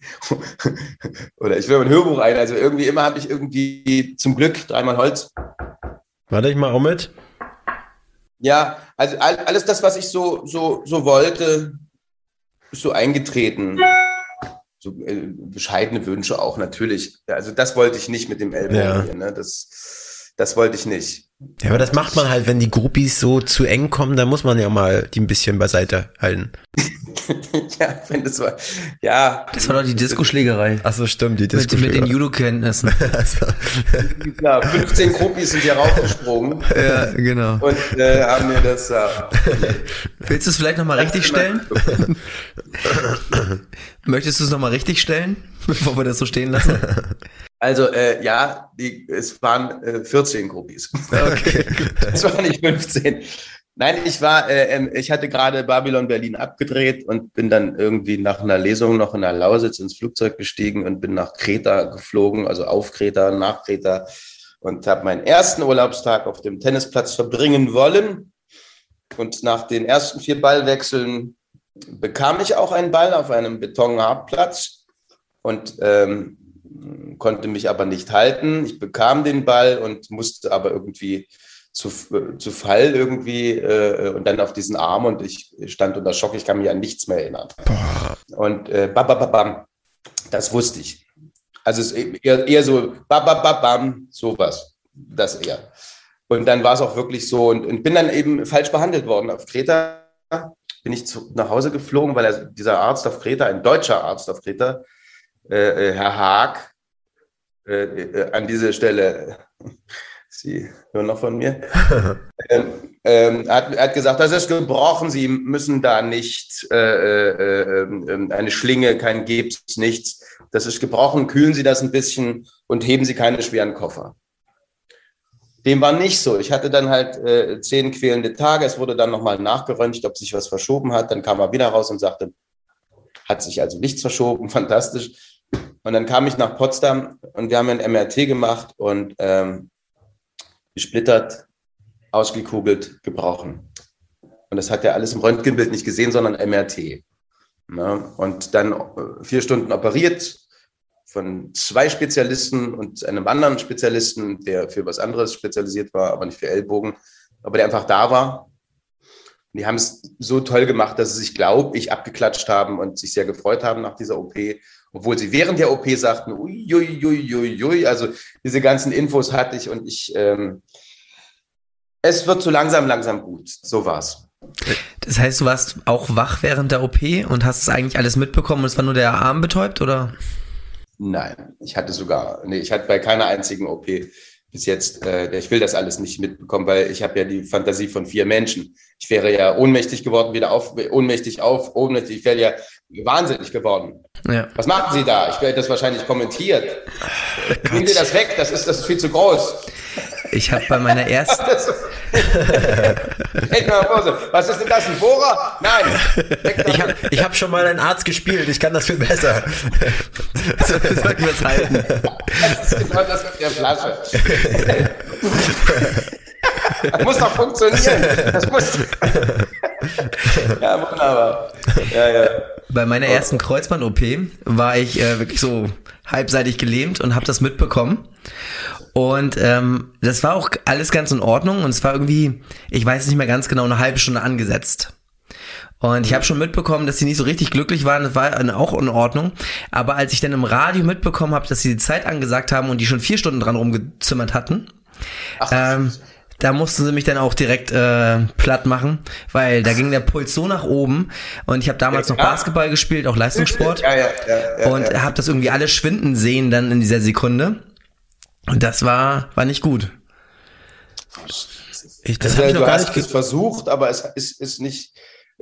oder ich will ein Hörbuch ein, also irgendwie immer habe ich irgendwie zum Glück dreimal Holz. Warte ich mal auch mit? Ja, also alles das, was ich so, so, so wollte, ist so eingetreten. So äh, bescheidene Wünsche auch natürlich. Also das wollte ich nicht mit dem Ellbogen ja. hier, ne? Das, das wollte ich nicht. Ja, aber das macht man halt, wenn die Groupies so zu eng kommen, dann muss man ja mal die ein bisschen beiseite halten. ja, wenn das war, ja. Das war doch die Disco-Schlägerei. Achso, stimmt, die disco Mit, mit den Judo-Kenntnissen. Ja, 15 Groupies sind hier raufgesprungen. ja, genau. Und äh, haben mir das, äh, Willst du es vielleicht nochmal richtig stellen? Möchtest du es nochmal richtig stellen, bevor wir das so stehen lassen? Also äh, ja, die, es waren äh, 14 Groupies. Okay. es waren nicht 15. Nein, ich war, äh, ähm, ich hatte gerade Babylon Berlin abgedreht und bin dann irgendwie nach einer Lesung noch in der Lausitz ins Flugzeug gestiegen und bin nach Kreta geflogen, also auf Kreta, nach Kreta und habe meinen ersten Urlaubstag auf dem Tennisplatz verbringen wollen. Und nach den ersten vier Ballwechseln bekam ich auch einen Ball auf einem Betonhartplatz und ähm, konnte mich aber nicht halten. Ich bekam den Ball und musste aber irgendwie zu, zu Fall irgendwie äh, und dann auf diesen Arm und ich stand unter Schock, ich kann mich an nichts mehr erinnern. Und äh, babababam, das wusste ich. Also es ist eher, eher so babababam, sowas, das eher. Und dann war es auch wirklich so und, und, bin dann eben falsch behandelt worden. Auf Kreta bin ich zu, nach Hause geflogen, weil er, dieser Arzt auf Kreta, ein deutscher Arzt auf Kreta, äh, äh Herr Haag, äh, äh, an dieser Stelle, Sie hören noch von mir, ähm, ähm, hat, hat gesagt, das ist gebrochen, Sie müssen da nicht äh, äh, ähm, eine Schlinge, kein Gips, nichts. Das ist gebrochen, kühlen Sie das ein bisschen und heben Sie keine schweren Koffer. Dem war nicht so. Ich hatte dann halt äh, zehn quälende Tage. Es wurde dann nochmal nachgeröntgt, ob sich was verschoben hat. Dann kam er wieder raus und sagte, hat sich also nichts verschoben, fantastisch. Und dann kam ich nach Potsdam und wir haben ein MRT gemacht und ähm, gesplittert, ausgekugelt, gebrochen. Und das hat er alles im Röntgenbild nicht gesehen, sondern MRT. Ne? Und dann äh, vier Stunden operiert von zwei Spezialisten und einem anderen Spezialisten, der für was anderes spezialisiert war, aber nicht für Ellbogen, aber der einfach da war. die haben es so toll gemacht, dass sie sich, glaube ich, abgeklatscht haben und sich sehr gefreut haben nach dieser OP obwohl sie während der OP sagten, uiuiuiui, ui, also diese ganzen Infos hatte ich und ich, ähm, es wird so langsam, langsam gut. So war's. Das heißt, du warst auch wach während der OP und hast es eigentlich alles mitbekommen und es war nur der Arm betäubt, oder? Nein, ich hatte sogar, nee, ich hatte bei keiner einzigen OP bis jetzt, äh, ich will das alles nicht mitbekommen, weil ich habe ja die Fantasie von vier Menschen. Ich wäre ja ohnmächtig geworden, wieder auf, ohnmächtig auf, ohnmächtig, ich wäre ja wahnsinnig geworden. Ja. Was machen Sie da? Ich werde das wahrscheinlich kommentiert. Oh Nehmen Sie das weg, das ist, das ist viel zu groß. Ich habe bei meiner ersten. Was ist denn das, ein Bohrer? Nein. Ich habe ich hab schon mal einen Arzt gespielt, ich kann das viel besser. so sollten wir es halten. Das ist genau das mit der Flasche. Das muss doch funktionieren. Das muss. Ja, wunderbar. Ja, ja. Bei meiner ersten Kreuzband-OP war ich äh, wirklich so halbseitig gelähmt und habe das mitbekommen. Und ähm, das war auch alles ganz in Ordnung und es war irgendwie, ich weiß nicht mehr ganz genau, eine halbe Stunde angesetzt. Und ich habe schon mitbekommen, dass sie nicht so richtig glücklich waren. Das war auch in Ordnung. Aber als ich dann im Radio mitbekommen habe, dass sie die Zeit angesagt haben und die schon vier Stunden dran rumgezimmert hatten, Ach, ähm, da mussten sie mich dann auch direkt äh, platt machen, weil da ging der Puls so nach oben und ich habe damals ja, noch Basketball gespielt, auch Leistungssport ja, ja, ja, ja, und ja. habe das irgendwie alles schwinden sehen dann in dieser Sekunde und das war war nicht gut. Ich, das also, habe ich noch gar nicht es versucht, aber es ist, ist nicht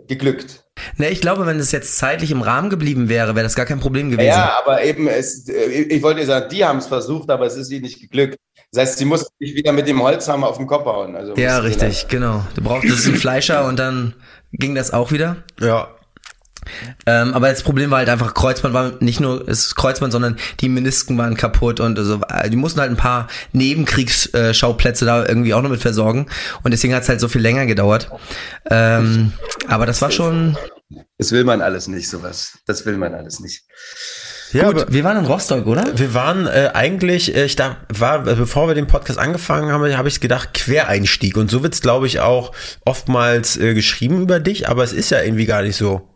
geglückt. Ne, ich glaube, wenn es jetzt zeitlich im Rahmen geblieben wäre, wäre das gar kein Problem gewesen. Ja, aber eben, es, ich wollte sagen, die haben es versucht, aber es ist ihnen nicht geglückt. Das heißt, sie mussten sich wieder mit dem Holzhammer auf den Kopf hauen. Also ja, richtig, genau. Du brauchtest einen Fleischer und dann ging das auch wieder. Ja. Ähm, aber das Problem war halt einfach, Kreuzband war nicht nur das Kreuzband, sondern die Menisken waren kaputt und also, die mussten halt ein paar Nebenkriegsschauplätze da irgendwie auch noch mit versorgen und deswegen hat es halt so viel länger gedauert. Ähm, aber das war schon, Das will man alles nicht, sowas. Das will man alles nicht. Ja, Gut, wir waren in Rostock, oder? Wir waren äh, eigentlich, äh, ich da war, bevor wir den Podcast angefangen haben, habe ich gedacht, Quereinstieg. Und so wird's, glaube ich, auch oftmals äh, geschrieben über dich, aber es ist ja irgendwie gar nicht so.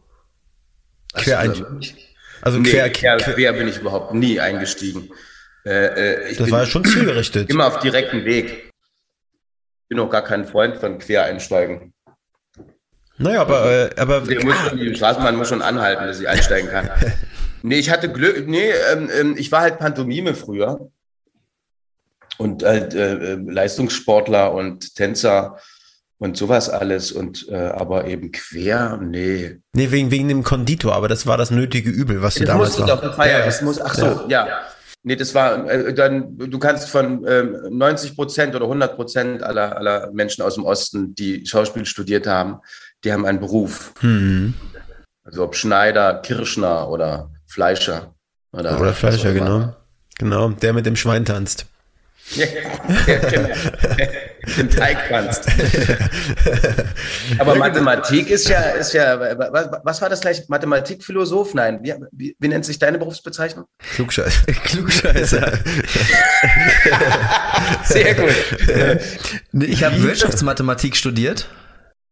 Quereinstieg. Also nee, quer, quer, quer bin ich überhaupt nie eingestiegen. Äh, äh das war ja schon zielgerichtet. Immer auf direkten Weg. Ich bin auch gar kein Freund von Quereinsteigen. Naja, aber, äh, aber der muss schon, die Straßenbahn muss schon anhalten, dass ich einsteigen kann. nee, ich hatte Glück, nee, ähm, ähm, ich war halt Pantomime früher und halt äh, äh, Leistungssportler und Tänzer und sowas alles und äh, aber eben quer, nee. Nee, wegen, wegen dem Konditor, aber das war das nötige Übel, was du das damals war. Doch Feier, ja, das muss, ach so, ja. ja. Nee, das war äh, dann, du kannst von ähm, 90 Prozent oder 100 Prozent aller, aller Menschen aus dem Osten, die Schauspiel studiert haben, die haben einen Beruf. Mhm. Also ob Schneider, Kirschner oder Fleischer. Oder, oder Fleischer, genau. Genau, der mit dem Schwein tanzt. Ja, genau. Den Teig tanzt. Aber Mathematik ist ja, ist ja, was, was war das gleich? Mathematik, Philosoph? Nein. Wie, wie, wie nennt sich deine Berufsbezeichnung? Klugscheißer. Klugscheißer. Sehr gut. Ich habe Wirtschaftsmathematik studiert.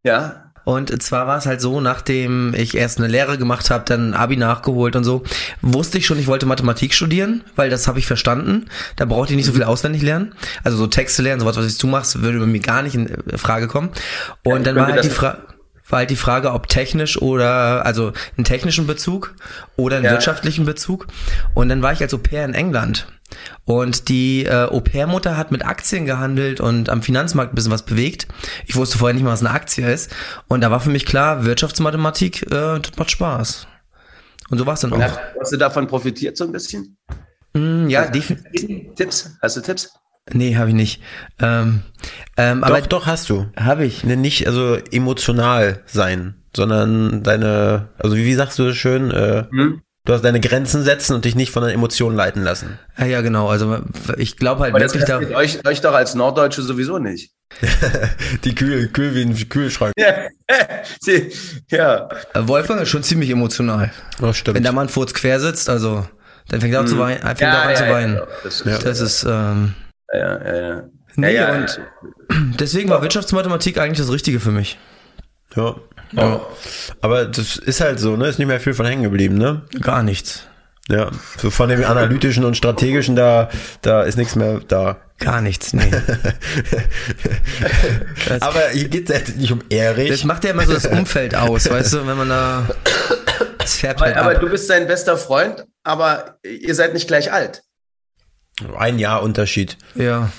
Ja. Und zwar war es halt so, nachdem ich erst eine Lehre gemacht habe, dann Abi nachgeholt und so, wusste ich schon, ich wollte Mathematik studieren, weil das habe ich verstanden. Da brauchte ich nicht so viel auswendig lernen. Also so Texte lernen, sowas, was du machst, würde bei mir gar nicht in Frage kommen. Und ja, dann war halt die Frage war halt die Frage, ob technisch oder, also einen technischen Bezug oder einen ja. wirtschaftlichen Bezug. Und dann war ich als Au pair in England. Und die äh, Au-pair-Mutter hat mit Aktien gehandelt und am Finanzmarkt ein bisschen was bewegt. Ich wusste vorher nicht mal, was eine Aktie ist. Und da war für mich klar, Wirtschaftsmathematik, äh, das macht Spaß. Und so war es dann auch. Hast du davon profitiert so ein bisschen? Mm, ja, definitiv. Tipps? Hast du Tipps? Nee, habe ich nicht. Ähm, ähm, doch, aber doch hast du. Habe ich. Ne, nicht also emotional sein, sondern deine, also wie, wie sagst du das schön? Äh, hm? Du hast deine Grenzen setzen und dich nicht von den Emotionen leiten lassen. Ja, ja, genau. Also ich glaube halt Aber wirklich das da. Euch, euch doch als Norddeutsche sowieso nicht. Die Kühl, Kühl wie ein Kühlschrank. ja. Äh, Wolfgang ist schon ziemlich emotional. Oh, stimmt. Wenn der Mann Furz quer sitzt, also dann fängt er, mhm. zu weinen, fängt ja, an ja, zu weinen. Ja, das ist, das ist ähm, ja, ja, ja. Nee, ja, und deswegen war Wirtschaftsmathematik eigentlich das Richtige für mich. Ja. Ja. Aber das ist halt so, ne? Ist nicht mehr viel von hängen geblieben, ne? Gar nichts. Ja, so von dem analytischen und strategischen, da, da ist nichts mehr da. Gar nichts, nee. Aber hier geht es nicht um Erich. Das macht ja immer so das Umfeld aus, weißt du, wenn man da. Das fährt halt aber, aber du bist sein bester Freund, aber ihr seid nicht gleich alt. Ein Jahr Unterschied. Ja.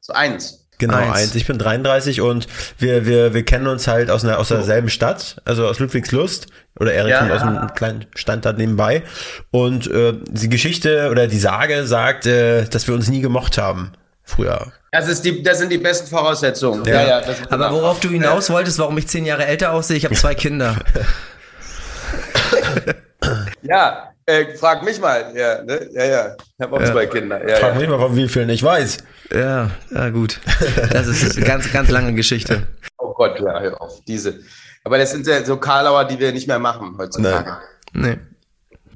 So eins. Genau, eins. eins. Ich bin 33 und wir, wir, wir kennen uns halt aus, einer, aus derselben Stadt, also aus Ludwigslust. Oder Erik ja, kommt aus einem kleinen Standort nebenbei. Und äh, die Geschichte oder die Sage sagt, äh, dass wir uns nie gemocht haben früher. Das, ist die, das sind die besten Voraussetzungen. Ja. Ja, ja Aber worauf du hinaus wolltest, warum ich zehn Jahre älter aussehe, ich habe zwei Kinder. ja, äh, frag mich mal. Ja, ne? ja, ja. Ich habe auch ja. zwei Kinder. Ja, frag ja. mich mal, von wie vielen ich weiß. Ja, ja, gut. Das ist eine ganz, ganz lange Geschichte. Oh Gott, ja, hör auf. Diese. Aber das sind ja so Karlauer, die wir nicht mehr machen heutzutage. Nee. nee.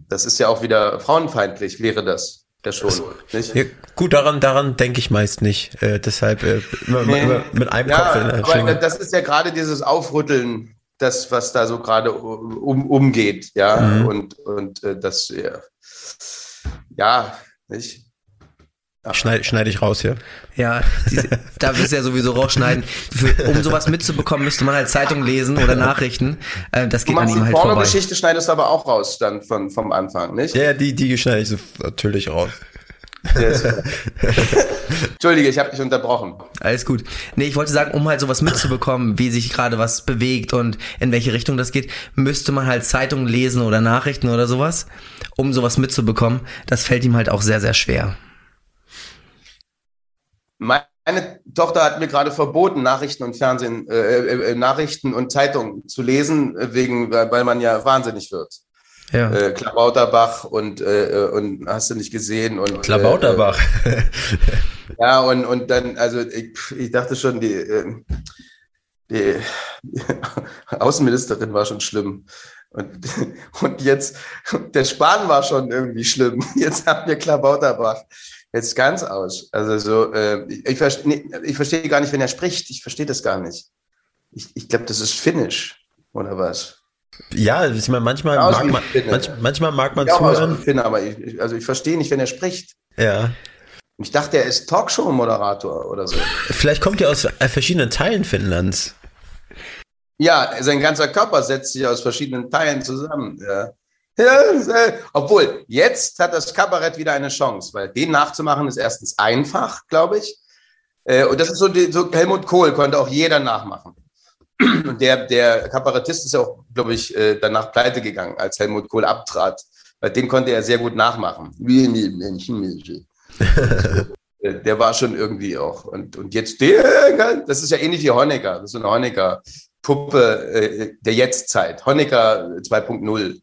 Das ist ja auch wieder frauenfeindlich, wäre das. Ja, schon. Nicht? Ja, gut, daran, daran denke ich meist nicht. Äh, deshalb äh, immer, nee. immer, mit einem ja, Kopf. In aber das ist ja gerade dieses Aufrütteln das, was da so gerade um, umgeht, ja, mhm. und, und äh, das, ja, ja nicht? Schneide schneid ich raus hier. Ja, diese, da wirst du ja sowieso rausschneiden. Für, um sowas mitzubekommen, müsste man halt Zeitung lesen oder Nachrichten. Äh, das geht an ihm halt vorbei. Die Geschichte schneidest du aber auch raus dann von, vom Anfang, nicht? Ja, die, die schneide ich so natürlich raus. Entschuldige, ich habe dich unterbrochen. Alles gut. Nee, ich wollte sagen, um halt sowas mitzubekommen, wie sich gerade was bewegt und in welche Richtung das geht, müsste man halt Zeitungen lesen oder Nachrichten oder sowas, um sowas mitzubekommen. Das fällt ihm halt auch sehr, sehr schwer. Meine Tochter hat mir gerade verboten, Nachrichten und Fernsehen, äh, äh, äh Nachrichten und Zeitungen zu lesen, wegen, weil man ja wahnsinnig wird. Ja. Äh, Klabauterbach und, äh, und hast du nicht gesehen. Und, Klabauterbach. Äh, ja, und, und dann, also ich, ich dachte schon, die, äh, die Außenministerin war schon schlimm. Und, und jetzt, der Spahn war schon irgendwie schlimm. Jetzt haben wir Klabauterbach. Jetzt ganz aus. Also so, äh, ich, verstehe, ich verstehe gar nicht, wenn er spricht. Ich verstehe das gar nicht. Ich, ich glaube, das ist Finnisch oder was? Ja, ich meine, manchmal, mag man, manch, manchmal mag man ja, zuhören. Finne, aber ich, also ich verstehe nicht, wenn er spricht. Ja. Ich dachte, er ist Talkshow-Moderator oder so. Vielleicht kommt er aus äh, verschiedenen Teilen Finnlands. Ja, sein ganzer Körper setzt sich aus verschiedenen Teilen zusammen. Ja. Ja, äh, obwohl, jetzt hat das Kabarett wieder eine Chance, weil den nachzumachen ist erstens einfach, glaube ich. Äh, und das ist so, so Helmut Kohl konnte auch jeder nachmachen. Und der, der Kabarettist ist ja auch, glaube ich, äh, danach pleite gegangen, als Helmut Kohl abtrat. Weil den konnte er sehr gut nachmachen. Wie in die Menschen. der war schon irgendwie auch. Und, und jetzt der, das ist ja ähnlich wie Honecker. Das ist so eine Honecker-Puppe der Jetztzeit. Honecker 2.0.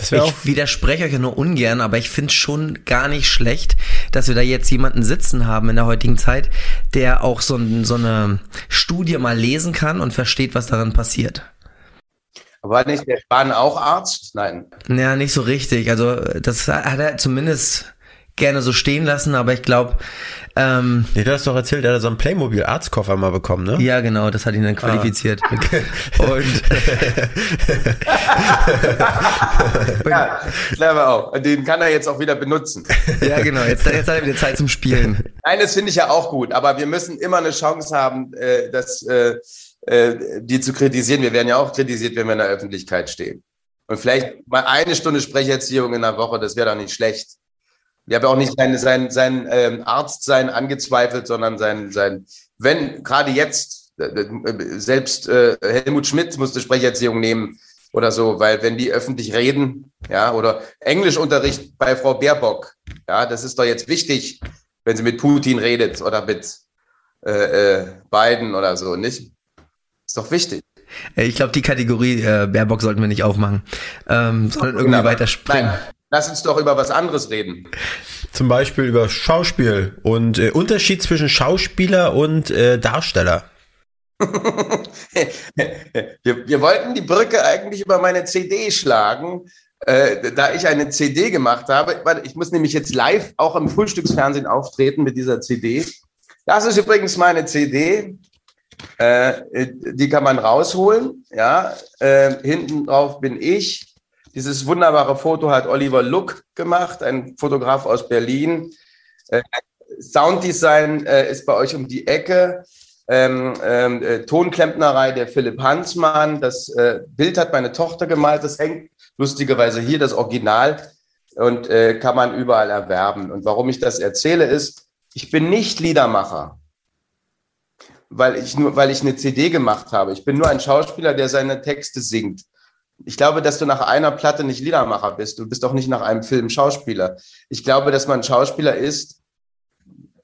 Ich widerspreche euch ja nur ungern, aber ich finde es schon gar nicht schlecht, dass wir da jetzt jemanden sitzen haben in der heutigen Zeit, der auch so, so eine Studie mal lesen kann und versteht, was daran passiert. War nicht der Spahn auch Arzt? Nein. Naja, nicht so richtig. Also das hat er zumindest gerne so stehen lassen, aber ich glaube. Ähm, nee, du hast doch erzählt, er hat so einen Playmobil-Arztkoffer mal bekommen, ne? Ja, genau, das hat ihn dann ah. qualifiziert. Ah. Und. ja, clever auch. Und den kann er jetzt auch wieder benutzen. ja, genau, jetzt, jetzt hat er wieder Zeit zum Spielen. Nein, das finde ich ja auch gut, aber wir müssen immer eine Chance haben, äh, dass. Äh, äh, die zu kritisieren. Wir werden ja auch kritisiert, wenn wir in der Öffentlichkeit stehen. Und vielleicht mal eine Stunde Sprecherziehung in der Woche, das wäre doch nicht schlecht. Ich habe auch nicht sein, sein, sein ähm, Arztsein angezweifelt, sondern sein, sein wenn gerade jetzt, äh, äh, selbst äh, Helmut Schmidt musste Sprecherziehung nehmen oder so, weil wenn die öffentlich reden, ja, oder Englischunterricht bei Frau Baerbock, ja, das ist doch jetzt wichtig, wenn sie mit Putin redet oder mit äh, äh, Biden oder so, nicht? Ist doch wichtig. Ich glaube, die Kategorie äh, Baerbock sollten wir nicht aufmachen, ähm, sondern irgendwie weiter springen. Nein. Lass uns doch über was anderes reden. Zum Beispiel über Schauspiel und äh, Unterschied zwischen Schauspieler und äh, Darsteller. wir, wir, wollten die Brücke eigentlich über meine CD schlagen, äh, da ich eine CD gemacht habe. Ich muss nämlich jetzt live auch im Frühstücksfernsehen auftreten mit dieser CD. Das ist übrigens meine CD. Äh, die kann man rausholen. Ja, äh, hinten drauf bin ich dieses wunderbare Foto hat Oliver Luck gemacht, ein Fotograf aus Berlin. Äh, Sounddesign äh, ist bei euch um die Ecke. Ähm, ähm, äh, Tonklempnerei der Philipp Hansmann. Das äh, Bild hat meine Tochter gemalt. Das hängt lustigerweise hier, das Original, und äh, kann man überall erwerben. Und warum ich das erzähle, ist, ich bin nicht Liedermacher, weil ich nur, weil ich eine CD gemacht habe. Ich bin nur ein Schauspieler, der seine Texte singt ich glaube, dass du nach einer Platte nicht Liedermacher bist. Du bist auch nicht nach einem Film Schauspieler. Ich glaube, dass man Schauspieler ist,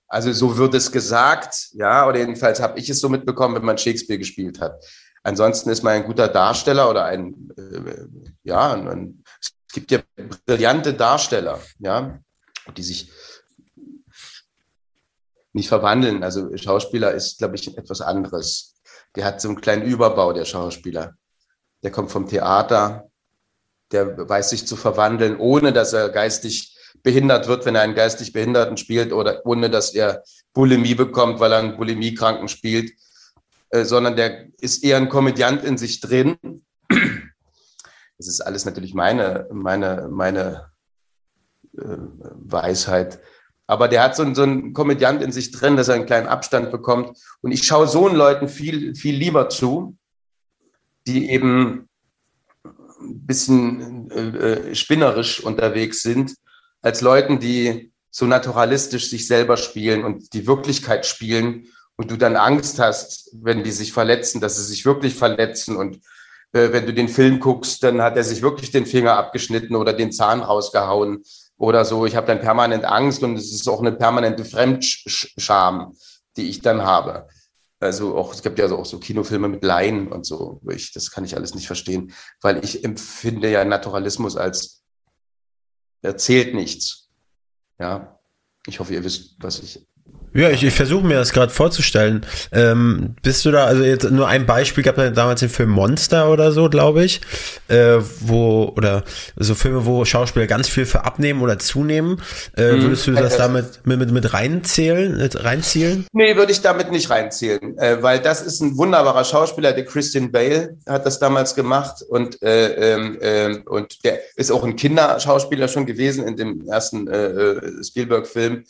also so wird es gesagt, ja, oder jedenfalls habe ich es so mitbekommen, wenn man Shakespeare gespielt hat. Ansonsten ist man ein guter Darsteller oder ein, äh, ja, ein, es gibt ja brillante Darsteller, ja, die sich nicht verwandeln. Also Schauspieler ist, glaube ich, etwas anderes. Der hat so einen kleinen Überbau, der Schauspieler der kommt vom Theater, der weiß sich zu verwandeln, ohne dass er geistig behindert wird, wenn er einen geistig Behinderten spielt oder ohne dass er Bulimie bekommt, weil er einen Bulimiekranken spielt, äh, sondern der ist eher ein Komödiant in sich drin. Das ist alles natürlich meine, meine, meine äh, Weisheit. Aber der hat so, so einen Komödiant in sich drin, dass er einen kleinen Abstand bekommt. Und ich schaue so einen Leuten viel, viel lieber zu, die eben ein bisschen äh, äh, spinnerisch unterwegs sind, als Leuten, die so naturalistisch sich selber spielen und die Wirklichkeit spielen und du dann Angst hast, wenn die sich verletzen, dass sie sich wirklich verletzen und äh, wenn du den Film guckst, dann hat er sich wirklich den Finger abgeschnitten oder den Zahn rausgehauen oder so. Ich habe dann permanent Angst und es ist auch eine permanente Fremdscham, die ich dann habe. Also auch, es gibt ja auch so Kinofilme mit Laien und so, ich, das kann ich alles nicht verstehen, weil ich empfinde ja Naturalismus als erzählt nichts. Ja, ich hoffe, ihr wisst, was ich Ja, ich, ich versuche mir das gerade vorzustellen. Ähm, bist du da, also jetzt nur ein Beispiel gab es damals den Film Monster oder so, glaube ich, äh, wo, oder so Filme, wo Schauspieler ganz viel für abnehmen oder zunehmen. Äh, Mhm. Würdest du das Das- damit mit, mit, mit reinzählen, mit reinzielen? Nee, würde ich damit nicht reinzählen, äh, weil das ist ein wunderbarer Schauspieler, der Christian Bale hat das damals gemacht und, äh, ähm, ähm, und der ist auch ein Kinderschauspieler schon gewesen in dem ersten äh, äh, Spielberg-Film.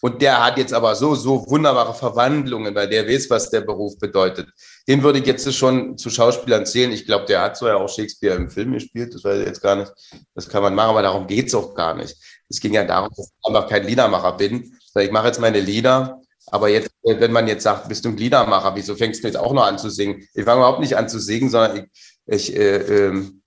Und der hat jetzt aber so, so wunderbare Verwandlungen, weil der weiß, was der Beruf bedeutet. Den würde ich jetzt schon zu Schauspielern zählen. Ich glaube, der hat so auch Shakespeare im Film gespielt. Das weiß ich jetzt gar nicht. Das kann man machen, aber darum geht's auch gar nicht. Es ging ja darum, dass ich einfach kein Liedermacher bin. Ich mache jetzt meine Lieder, aber jetzt, äh, wenn man jetzt sagt, bist du ein Liedermacher, wieso fängst du jetzt auch noch an zu singen? Ich fange überhaupt nicht an zu singen, sondern ich, ich, äh, ähm,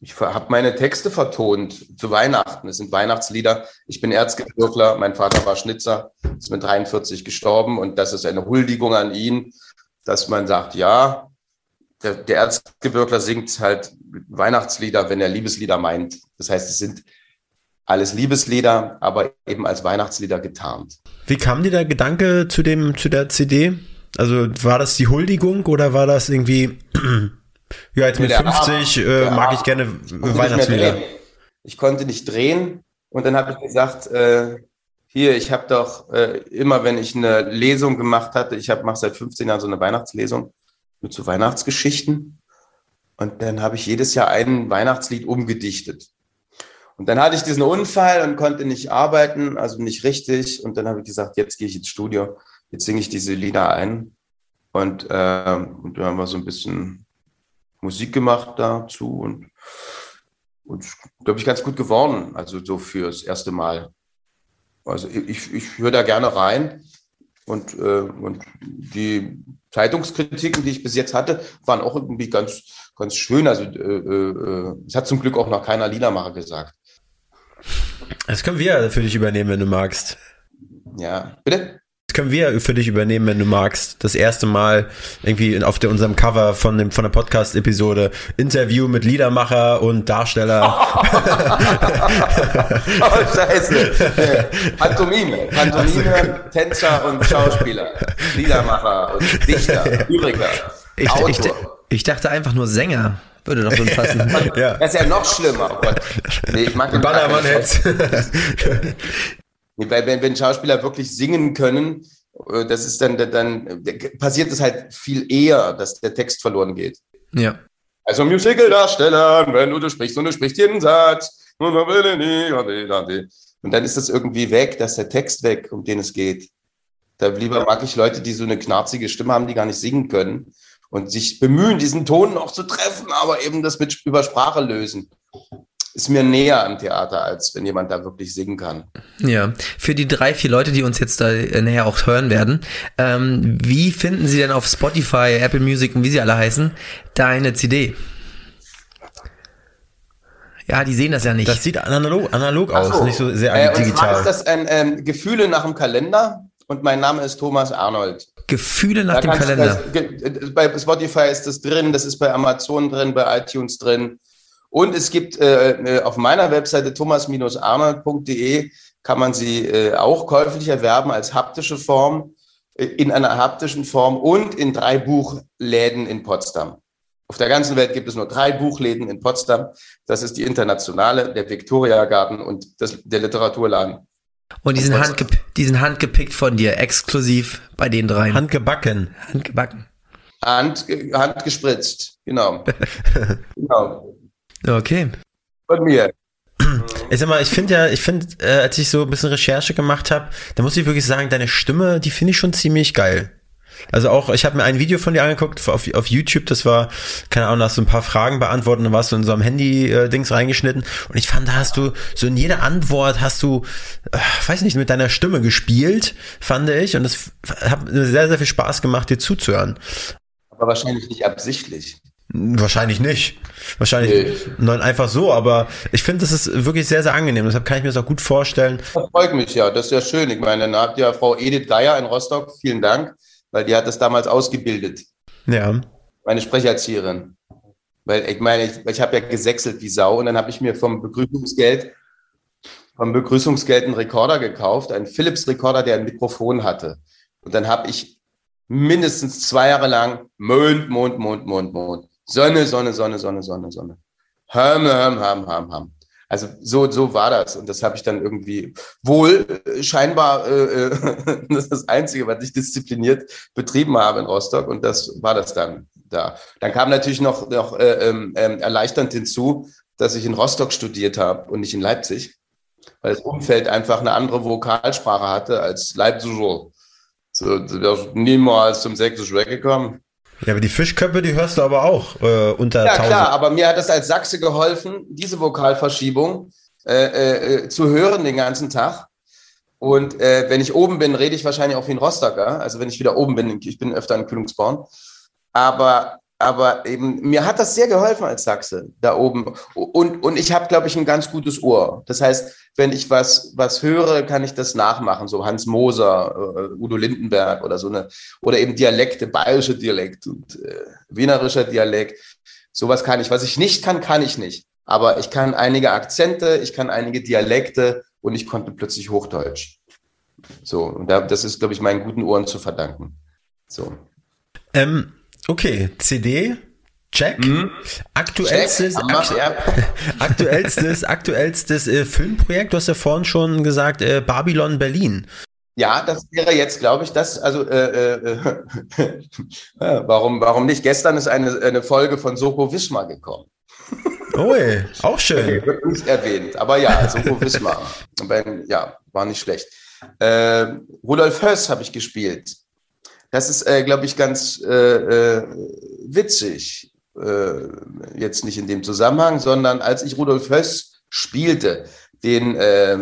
ich habe meine Texte vertont zu Weihnachten. Es sind Weihnachtslieder. Ich bin Erzgebirgler, mein Vater war Schnitzer, ist mit 43 gestorben und das ist eine Huldigung an ihn, dass man sagt, ja, der, der Erzgebirgler singt halt Weihnachtslieder, wenn er Liebeslieder meint. Das heißt, es sind alles Liebeslieder, aber eben als Weihnachtslieder getarnt. Wie kam dir der Gedanke zu dem, zu der CD? Also war das die Huldigung oder war das irgendwie, ja, jetzt mit Der 50 Abend- äh, mag ich gerne mehr Weihnachtslieder. Ich konnte nicht drehen und dann habe ich gesagt, äh, hier, ich habe doch äh, immer, wenn ich eine Lesung gemacht hatte, ich mache seit 15 Jahren so eine Weihnachtslesung mit so Weihnachtsgeschichten und dann habe ich jedes Jahr ein Weihnachtslied umgedichtet. Und dann hatte ich diesen Unfall und konnte nicht arbeiten, also nicht richtig. Und dann habe ich gesagt, jetzt gehe ich ins Studio, jetzt singe ich diese Lieder ein. Und, ähm, und dann haben wir so ein bisschen Musik gemacht dazu und, und glaube ich, ganz gut geworden. Also so fürs erste Mal. Also ich, ich höre da gerne rein. Und, äh, und die Zeitungskritiken, die ich bis jetzt hatte, waren auch irgendwie ganz, ganz schön. Also äh, äh, es hat zum Glück auch noch keiner Liedermacher gesagt. Das können wir für dich übernehmen, wenn du magst. Ja, bitte? Das können wir für dich übernehmen, wenn du magst. Das erste Mal irgendwie auf der, unserem Cover von, dem, von der Podcast-Episode Interview mit Liedermacher und Darsteller. Oh, scheiße. Pantomime. Pantomime, Tänzer und Schauspieler. Liedermacher und Dichter, Lyriker, Ich, ich, Autor. ich dachte einfach nur Sänger. Würde doch so passen. ja. Das ist ja noch schlimmer. Oh Gott. Nee, ich mag den. Nee, Weil wenn, wenn Schauspieler wirklich singen können, äh, das ist dann, dann passiert es halt viel eher, dass der Text verloren geht. ja. Also Musical-Darstellern, wenn du, du sprichst und du sprichst jeden Satz. Und dann ist das irgendwie weg, dass der Text weg, um den es geht. Da lieber mag ich Leute, die so eine knarzige Stimme haben, die gar nicht singen können und sich bemühen, diesen Ton noch zu treffen, aber eben das mit über Sprache lösen. Ist mir näher am Theater, als wenn jemand da wirklich singen kann. Ja, für die drei, vier Leute, die uns jetzt da äh, näher auch hören werden, ähm, wie finden sie denn auf Spotify, Apple Music und wie sie alle heißen, deine CD? Ja, die sehen das ja nicht. Das sieht analog, analog Ach aus, nicht so sehr äh, und zwar digital. ist das ein ähm, Gefühle nach dem Kalender und mein Name ist Thomas Arnold. Gefühle nach Da dem Kalender. Das, ge- bei Spotify ist das drin, das ist bei Amazon drin, bei iTunes drin. Und es gibt äh, äh, auf meiner Webseite thomas-arnold.de kann man sie äh, auch käuflich erwerben als haptische Form, äh, in einer haptischen Form und in drei Buchläden in Potsdam. Auf der ganzen Welt gibt es nur drei Buchläden in Potsdam. Das ist die Internationale, der Viktoriagarten und das, der Literaturladen. Und die sind, handgep die sind handgepickt von dir, exklusiv bei den dreien. Handgebacken. Handgebacken. Hand, handgespritzt, genau. genau. Okay. Von mir. Ich sag mal, ich finde ja, ich finde, äh, als ich so ein bisschen Recherche gemacht habe, da muss ich wirklich sagen, deine Stimme, die finde ich schon ziemlich geil. Also auch, ich habe mir ein Video von dir angeguckt auf, auf YouTube, das war, keine Ahnung, hast du ein paar Fragen beantwortet, dann warst du in so einem Handy-Dings reingeschnitten und ich fand, da hast du, so in jeder Antwort hast du, äh, weiß nicht, mit deiner Stimme gespielt, fand ich und das hat mir sehr, sehr viel Spaß gemacht, dir zuzuhören. Aber wahrscheinlich nicht absichtlich. Wahrscheinlich nicht. Wahrscheinlich nein, einfach so, aber ich finde, das ist wirklich sehr, sehr angenehm. Deshalb kann ich mir das auch gut vorstellen. Das freut mich ja, das ist ja schön. Ich meine, dann habt ihr Frau Edith Geier in Rostock, vielen Dank, weil die hat das damals ausgebildet, Ja. meine Sprecherzieherin. Weil ich meine, ich, ich habe ja gesächselt wie Sau und dann habe ich mir vom Begrüßungsgeld vom Begrüßungsgeld einen Rekorder gekauft, einen Philips-Rekorder, der ein Mikrofon hatte. Und dann habe ich mindestens zwei Jahre lang Mond, Mond, Mond, Mond, Mond. Sonne, Sonne, Sonne, Sonne, Sonne, Sonne. Hum, hum, hum, hum, hum. Also so, so war das. Und das habe ich dann irgendwie wohl äh, scheinbar, äh, äh das ist das Einzige, was ich diszipliniert betrieben habe in Rostock. Und das war das dann da. Dann kam natürlich noch, noch äh, ähm erleichternd hinzu, dass ich in Rostock studiert habe und nicht in Leipzig, weil das Umfeld einfach eine andere Vokalsprache hatte als Leipziger. So, niemals zum Sächsisch weggekommen. Ja, aber die Fischköpfe, die hörst du aber auch äh, unter Ja, 1000. klar, aber mir hat es als Sachse geholfen, diese Vokalverschiebung äh, äh, zu hören den ganzen Tag. Und äh, wenn ich oben bin, rede ich wahrscheinlich auch wie ein Rostocker. Also wenn ich wieder oben bin, ich bin öfter in Kühlungsborn. Aber aber eben, mir hat das sehr geholfen als Sachse da oben. Und, und ich habe, glaube ich, ein ganz gutes Ohr. Das heißt, wenn ich was, was höre, kann ich das nachmachen. So Hans Moser, äh, Udo Lindenberg oder so eine, oder eben Dialekte, bayerische Dialekt und äh, wienerischer Dialekt. Sowas kann ich. Was ich nicht kann, kann ich nicht. Aber ich kann einige Akzente, ich kann einige Dialekte und ich konnte plötzlich Hochdeutsch. So, und da, das ist, glaube ich, meinen guten Ohren zu verdanken. So. Ähm, Okay, CD, check. Mhm. Aktuellstes, check. Akt aktuellstes, aktuellstes äh, Filmprojekt, du hast ja vorhin schon gesagt, äh, Babylon Berlin. Ja, das wäre jetzt, glaube ich, das, also äh, äh, äh warum, warum nicht? Gestern ist eine, eine Folge von Soko Wismar gekommen. Oh, ey, auch schön. Wird nicht erwähnt, aber ja, Soko Wismar. ja, war nicht schlecht. Äh, Rudolf Höss habe ich gespielt. Das ist, äh, glaube ich, ganz äh, äh, witzig. Äh, jetzt nicht in dem Zusammenhang, sondern als ich Rudolf Höss spielte, den äh,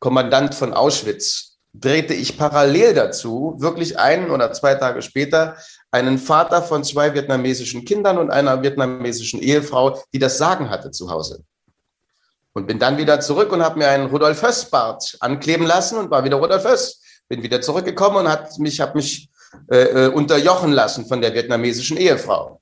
Kommandant von Auschwitz, drehte ich parallel dazu, wirklich einen oder zwei Tage später, einen Vater von zwei vietnamesischen Kindern und einer vietnamesischen Ehefrau, die das Sagen hatte zu Hause. Und bin dann wieder zurück und habe mir einen Rudolf Höss-Bart ankleben lassen und war wieder Rudolf Höss bin wieder zurückgekommen und hat mich, habe mich äh, äh, unterjochen lassen von der vietnamesischen Ehefrau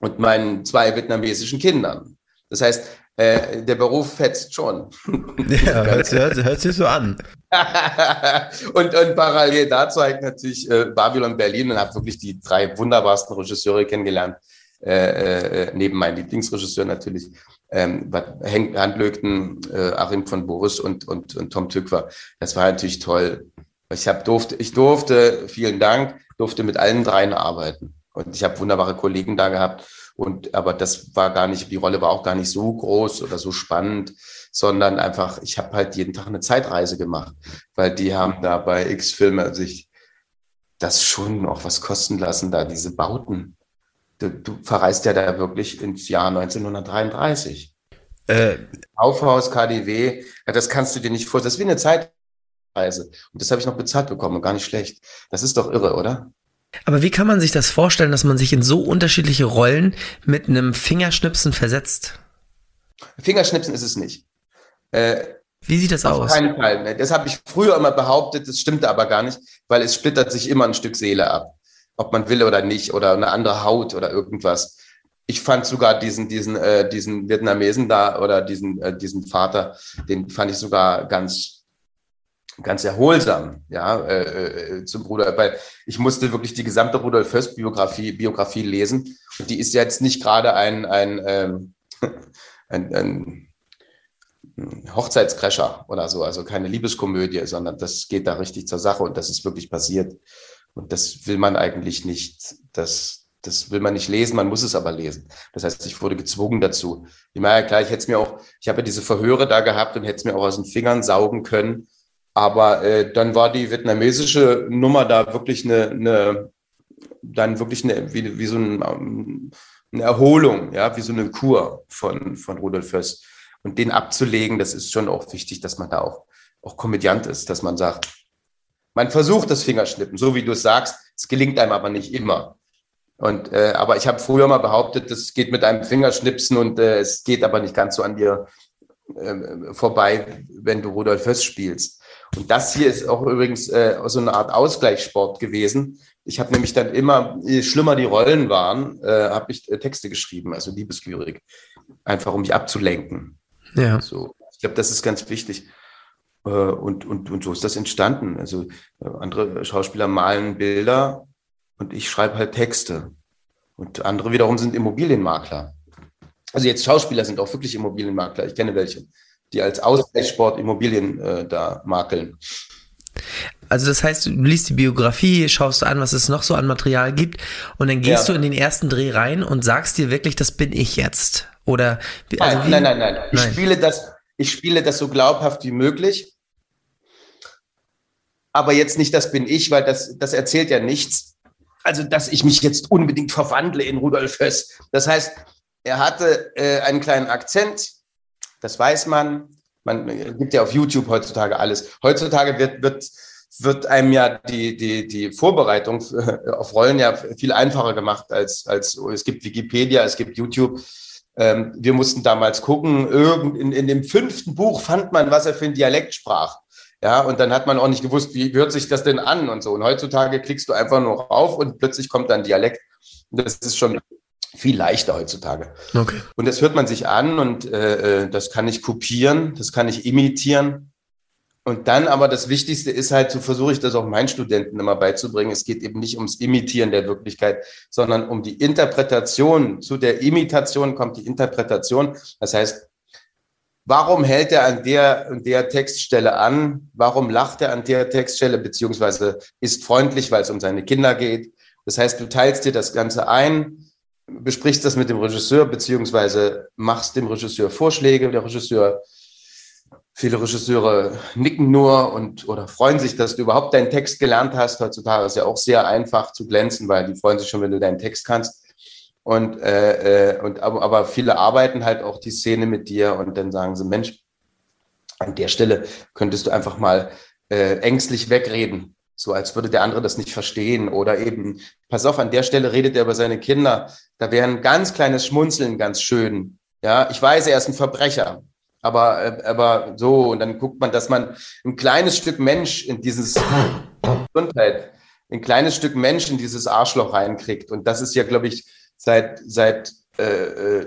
und meinen zwei vietnamesischen Kindern. Das heißt, äh, der Beruf fetzt schon. Ja, hört, hört, hört sich so an. und, und parallel dazu habe ich natürlich äh, Babylon Berlin und habe wirklich die drei wunderbarsten Regisseure kennengelernt, äh, äh, neben meinem Lieblingsregisseur natürlich, ähm, Handlögten, äh, Achim von Boris und, und, und Tom Tückwer. Das war natürlich toll. Ich, hab, durfte, ich durfte, vielen Dank, durfte mit allen dreien arbeiten. Und ich habe wunderbare Kollegen da gehabt. Und aber das war gar nicht, die Rolle war auch gar nicht so groß oder so spannend, sondern einfach, ich habe halt jeden Tag eine Zeitreise gemacht, weil die haben da bei X-Filme sich das schon auch was kosten lassen, da diese Bauten du, du verreist ja da wirklich ins Jahr 1933. Äh, Aufhaus, KDW, ja, das kannst du dir nicht vorstellen. Das ist wie eine Zeitreise. Und das habe ich noch bezahlt bekommen, gar nicht schlecht. Das ist doch irre, oder? Aber wie kann man sich das vorstellen, dass man sich in so unterschiedliche Rollen mit einem Fingerschnipsen versetzt? Fingerschnipsen ist es nicht. Äh, wie sieht das auf aus? Auf keinen Fall. Das habe ich früher immer behauptet, das stimmte aber gar nicht, weil es splittert sich immer ein Stück Seele ab ob man will oder nicht, oder eine andere Haut oder irgendwas. Ich fand sogar diesen, diesen, äh, diesen Vietnamesen da oder diesen, äh, diesen Vater, den fand ich sogar ganz, ganz erholsam, ja, äh, äh, zum Bruder, weil ich musste wirklich die gesamte Rudolf Höss Biografie, Biografie lesen. Und die ist jetzt nicht gerade ein, ein, ähm, ein, ein Hochzeitscrasher oder so, also keine Liebeskomödie, sondern das geht da richtig zur Sache und das ist wirklich passiert. Und das will man eigentlich nicht. Das, das will man nicht lesen, man muss es aber lesen. Das heißt, ich wurde gezwungen dazu. Ich meine, klar, ich hätte es mir auch, ich habe ja diese Verhöre da gehabt und hätte es mir auch aus den Fingern saugen können. Aber äh, dann war die vietnamesische Nummer da wirklich eine, eine dann wirklich eine, wie, wie so ein, eine Erholung, ja, wie so eine Kur von, von Rudolf Höss. Und den abzulegen, das ist schon auch wichtig, dass man da auch, auch Komödiant ist, dass man sagt, man versucht das Fingerschnippen, so wie du es sagst. Es gelingt einem aber nicht immer. Und, äh, aber ich habe früher mal behauptet, das geht mit einem Fingerschnipsen und äh, es geht aber nicht ganz so an dir äh, vorbei, wenn du Rudolf Höss spielst. Und das hier ist auch übrigens äh, so eine Art Ausgleichssport gewesen. Ich habe nämlich dann immer, je schlimmer die Rollen waren, äh, habe ich äh, Texte geschrieben, also Liebeslyrik, einfach um mich abzulenken. Ja. So Ich glaube, das ist ganz wichtig. Äh, und, und, und so ist das entstanden. Also äh, andere Schauspieler malen Bilder und ich schreibe halt Texte. Und andere wiederum sind Immobilienmakler. Also jetzt Schauspieler sind auch wirklich Immobilienmakler. Ich kenne welche, die als Ausgleichssport Immobilien äh, da makeln. Also das heißt, du liest die Biografie, schaust an, was es noch so an Material gibt und dann gehst ja. du in den ersten Dreh rein und sagst dir wirklich, das bin ich jetzt. Oder also nein, nein, nein, nein, nein. Ich spiele das, ich spiele das so glaubhaft wie möglich. Aber jetzt nicht, das bin ich, weil das, das erzählt ja nichts. Also, dass ich mich jetzt unbedingt verwandle in Rudolf Höss. Das heißt, er hatte äh, einen kleinen Akzent, das weiß man. Man äh, gibt ja auf YouTube heutzutage alles. Heutzutage wird, wird, wird einem ja die, die, die Vorbereitung auf Rollen ja viel einfacher gemacht als, als es gibt Wikipedia, es gibt YouTube. Ähm, wir mussten damals gucken, irgend, in, in dem fünften Buch fand man, was er für ein Dialekt sprach. Ja, und dann hat man auch nicht gewusst, wie hört sich das denn an und so. Und heutzutage klickst du einfach nur rauf und plötzlich kommt dann Dialekt. Das ist schon viel leichter heutzutage. Okay. Und das hört man sich an und äh, äh das kann ich kopieren, das kann ich imitieren. Und dann aber das Wichtigste ist halt, so versuche ich das auch meinen Studenten immer beizubringen. Es geht eben nicht ums Imitieren der Wirklichkeit, sondern um die Interpretation. Zu der Imitation kommt die Interpretation. Das heißt, warum hält er an der und der Textstelle an? Warum lacht er an der Textstelle, beziehungsweise ist freundlich, weil es um seine Kinder geht? Das heißt, du teilst dir das Ganze ein, besprichst das mit dem Regisseur, beziehungsweise machst dem Regisseur Vorschläge. Der Regisseur Viele Regisseure nicken nur und oder freuen sich, dass du überhaupt deinen Text gelernt hast. Heutzutage ist ja auch sehr einfach zu glänzen, weil die freuen sich schon, wenn du deinen Text kannst. Und, äh, äh und aber, aber viele arbeiten halt auch die Szene mit dir und dann sagen sie, Mensch, an der Stelle könntest du einfach mal äh, ängstlich wegreden, so als würde der andere das nicht verstehen. Oder eben, pass auf, an der Stelle redet er über seine Kinder. Da wäre ein ganz kleines Schmunzeln ganz schön. Ja, ich weiß, er ist ein Verbrecher aber, äh, aber so, und dann guckt man, dass man ein kleines Stück Mensch in dieses Gesundheit, ein kleines Stück Mensch in dieses Arschloch reinkriegt. Und das ist ja, glaube ich, seit, seit äh,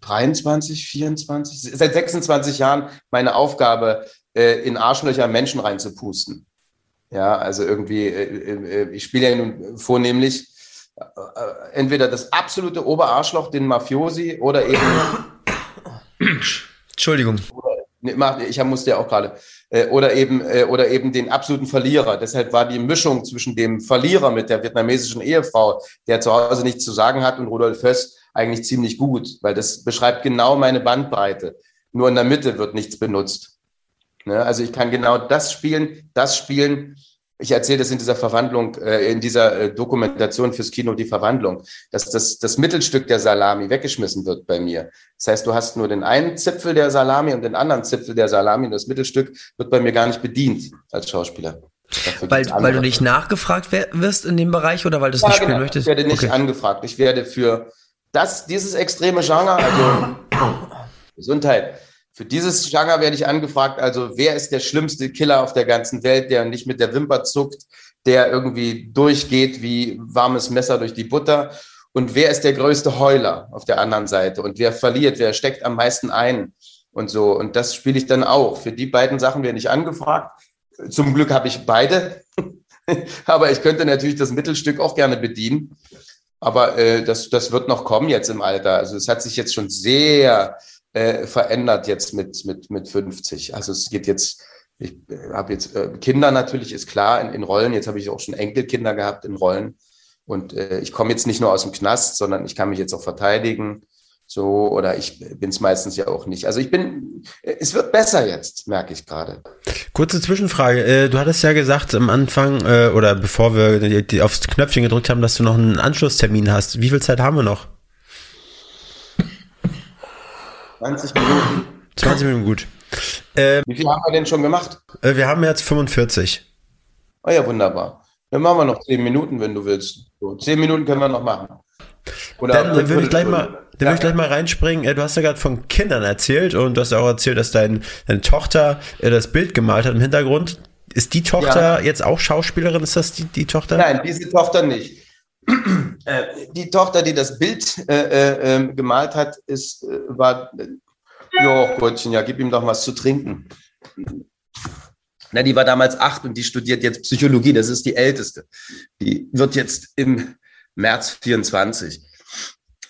23, äh, 24, seit 26 Jahren meine Aufgabe, äh, in Arschlöcher Menschen reinzupusten. Ja, also irgendwie, äh, äh ich spiele ja nun vornehmlich entweder das absolute Oberarschloch, den Mafiosi, oder eben Entschuldigung. Ich musste ja auch gerade. Äh, oder eben, äh, oder eben den absoluten Verlierer. Deshalb war die Mischung zwischen dem Verlierer mit der vietnamesischen Ehefrau, der zu Hause nichts zu sagen hat, und Rudolf Höss eigentlich ziemlich gut, weil das beschreibt genau meine Bandbreite. Nur in der Mitte wird nichts benutzt. Ne? Also ich kann genau das spielen, das spielen, ich erzähle das in dieser Verwandlung, äh, in dieser äh, Dokumentation fürs Kino, die Verwandlung, dass das, das Mittelstück der Salami weggeschmissen wird bei mir. Das heißt, du hast nur den einen Zipfel der Salami und den anderen Zipfel der Salami und das Mittelstück wird bei mir gar nicht bedient als Schauspieler. Weil, weil du nicht nachgefragt wirst in dem Bereich oder weil du es ja, nicht spielen genau. möchtest? Ich werde nicht okay. angefragt. Ich werde für das, dieses extreme Genre, also Gesundheit, für dieses Genre werde ich angefragt, also wer ist der schlimmste Killer auf der ganzen Welt, der nicht mit der Wimper zuckt, der irgendwie durchgeht wie warmes Messer durch die Butter? Und wer ist der größte Heuler auf der anderen Seite? Und wer verliert, wer steckt am meisten ein? Und so. Und das spiele ich dann auch. Für die beiden Sachen werde ich angefragt. Zum Glück habe ich beide. Aber ich könnte natürlich das Mittelstück auch gerne bedienen. Aber äh, das, das wird noch kommen jetzt im Alter. Also es hat sich jetzt schon sehr äh, verändert jetzt mit, mit, mit 50. Also es geht jetzt, ich äh, habe jetzt äh, Kinder natürlich, ist klar, in, in Rollen. Jetzt habe ich auch schon Enkelkinder gehabt in Rollen. Und äh, ich komme jetzt nicht nur aus dem Knast, sondern ich kann mich jetzt auch verteidigen. So, oder ich bin es meistens ja auch nicht. Also ich bin, äh, es wird besser jetzt, merke ich gerade. Kurze Zwischenfrage. Äh, du hattest ja gesagt am Anfang, oder bevor wir aufs Knöpfchen gedrückt haben, dass du noch einen Anschlusstermin hast. Wie viel Zeit haben wir noch? 20 Minuten. 20 Minuten, gut. Ähm, Wie viel haben wir denn schon gemacht? Äh, wir haben jetzt 45. Oh ja, wunderbar. Dann machen wir noch 10 Minuten, wenn du willst. So, 10 Minuten können wir noch machen. Oder dann, würde ich gleich mal, dann ja. ich gleich mal reinspringen. Äh, du hast ja gerade von Kindern erzählt und du hast ja auch erzählt, dass dein, deine Tochter äh, das Bild gemalt hat im Hintergrund. Ist die Tochter ja. jetzt auch Schauspielerin? Ist das die, die Tochter? Nein, diese Tochter nicht. Äh, die Tochter, die das Bild äh, äh, ähm, gemalt hat, ist, äh, war Jo, Gottchen, ja, gib ihm doch was zu trinken. Na, die war damals acht und die studiert jetzt Psychologie. Das ist die älteste. Die wird jetzt im März 24.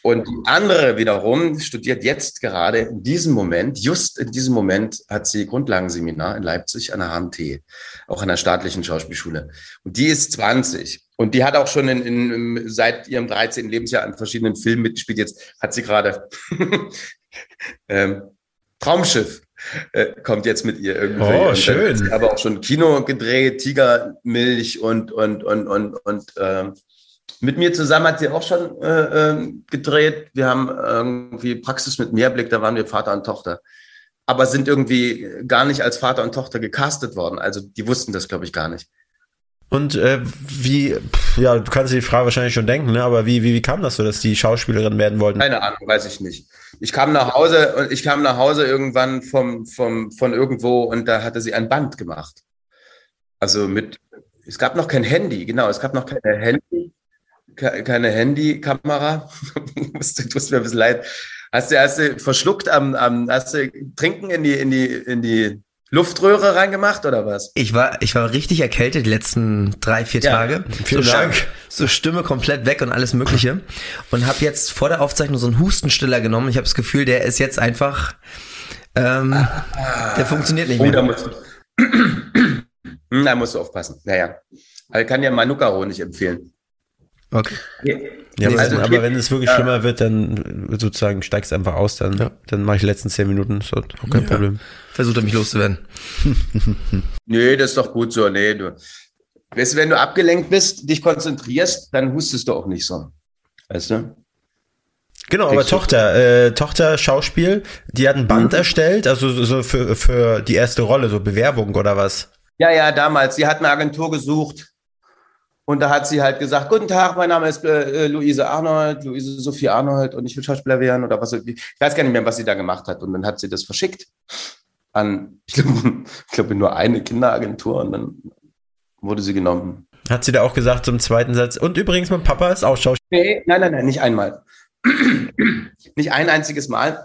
Und die andere wiederum studiert jetzt gerade in diesem Moment, just in diesem Moment hat sie Grundlagenseminar in Leipzig an der HMT, auch an der staatlichen Schauspielschule. Und die ist 20. Und die hat auch schon in, in, seit ihrem 13. Lebensjahr an verschiedenen Filmen mitgespielt. Jetzt hat sie gerade ähm, Traumschiff äh, kommt jetzt mit ihr irgendwie. Oh, schön. Aber auch schon Kino gedreht, Tigermilch und, und, und, und, und ähm, mit mir zusammen hat sie auch schon äh, äh, gedreht. Wir haben irgendwie Praxis mit Mehrblick, da waren wir Vater und Tochter. Aber sind irgendwie gar nicht als Vater und Tochter gecastet worden. Also die wussten das, glaube ich, gar nicht. Und äh, wie, ja, du kannst dir die Frage wahrscheinlich schon denken, ne? aber wie, wie, wie kam das so, dass die Schauspielerin werden wollten? Keine Ahnung, weiß ich nicht. Ich kam nach Hause und ich kam nach Hause irgendwann vom, vom, von irgendwo und da hatte sie ein Band gemacht. Also mit, es gab noch kein Handy, genau, es gab noch keine Handy keine Handykamera. du tust mir ein bisschen leid. Hast du, hast du verschluckt am, am, hast du Trinken in die, in die, in die Luftröhre reingemacht oder was? Ich war, ich war richtig erkältet die letzten drei, vier ja, Tage. Vielen so, Dank. So Stimme komplett weg und alles Mögliche. Und habe jetzt vor der Aufzeichnung so einen Hustenstiller genommen. Ich habe das Gefühl, der ist jetzt einfach, ähm, ah, der funktioniert nicht oh, mehr. Da musst, du, da musst du aufpassen. Naja, ich kann dir Manuka-Honig empfehlen. Okay. Ja, aber, also, aber wenn es wirklich ja. schlimmer wird, dann sozusagen steigst einfach aus, dann, ja. dann mache ich die letzten zehn Minuten, so, auch kein ja. Problem. Versucht er mich loszuwerden. nee, das ist doch gut so. Nee, du. Weißt du, wenn du abgelenkt bist, dich konzentrierst, dann hustest du auch nicht so. Weißt du? Genau, aber Tochter, äh, Tochter Schauspiel, die hat ein Band mhm. erstellt, also so für, für die erste Rolle, so Bewerbung oder was? Ja, ja, damals. Sie hat eine Agentur gesucht und da hat sie halt gesagt, guten Tag, mein Name ist äh, Luise Arnold, Luise Sophie Arnold und ich will Schauspieler werden oder was. Ich weiß gar nicht mehr, was sie da gemacht hat. Und dann hat sie das verschickt an, ich glaube, ich glaube nur eine Kinderagentur und dann wurde sie genommen. Hat sie da auch gesagt zum zweiten Satz, und übrigens, mein Papa ist auch Schauspieler? Nee, nein, nein, nein, nicht einmal. nicht ein einziges Mal.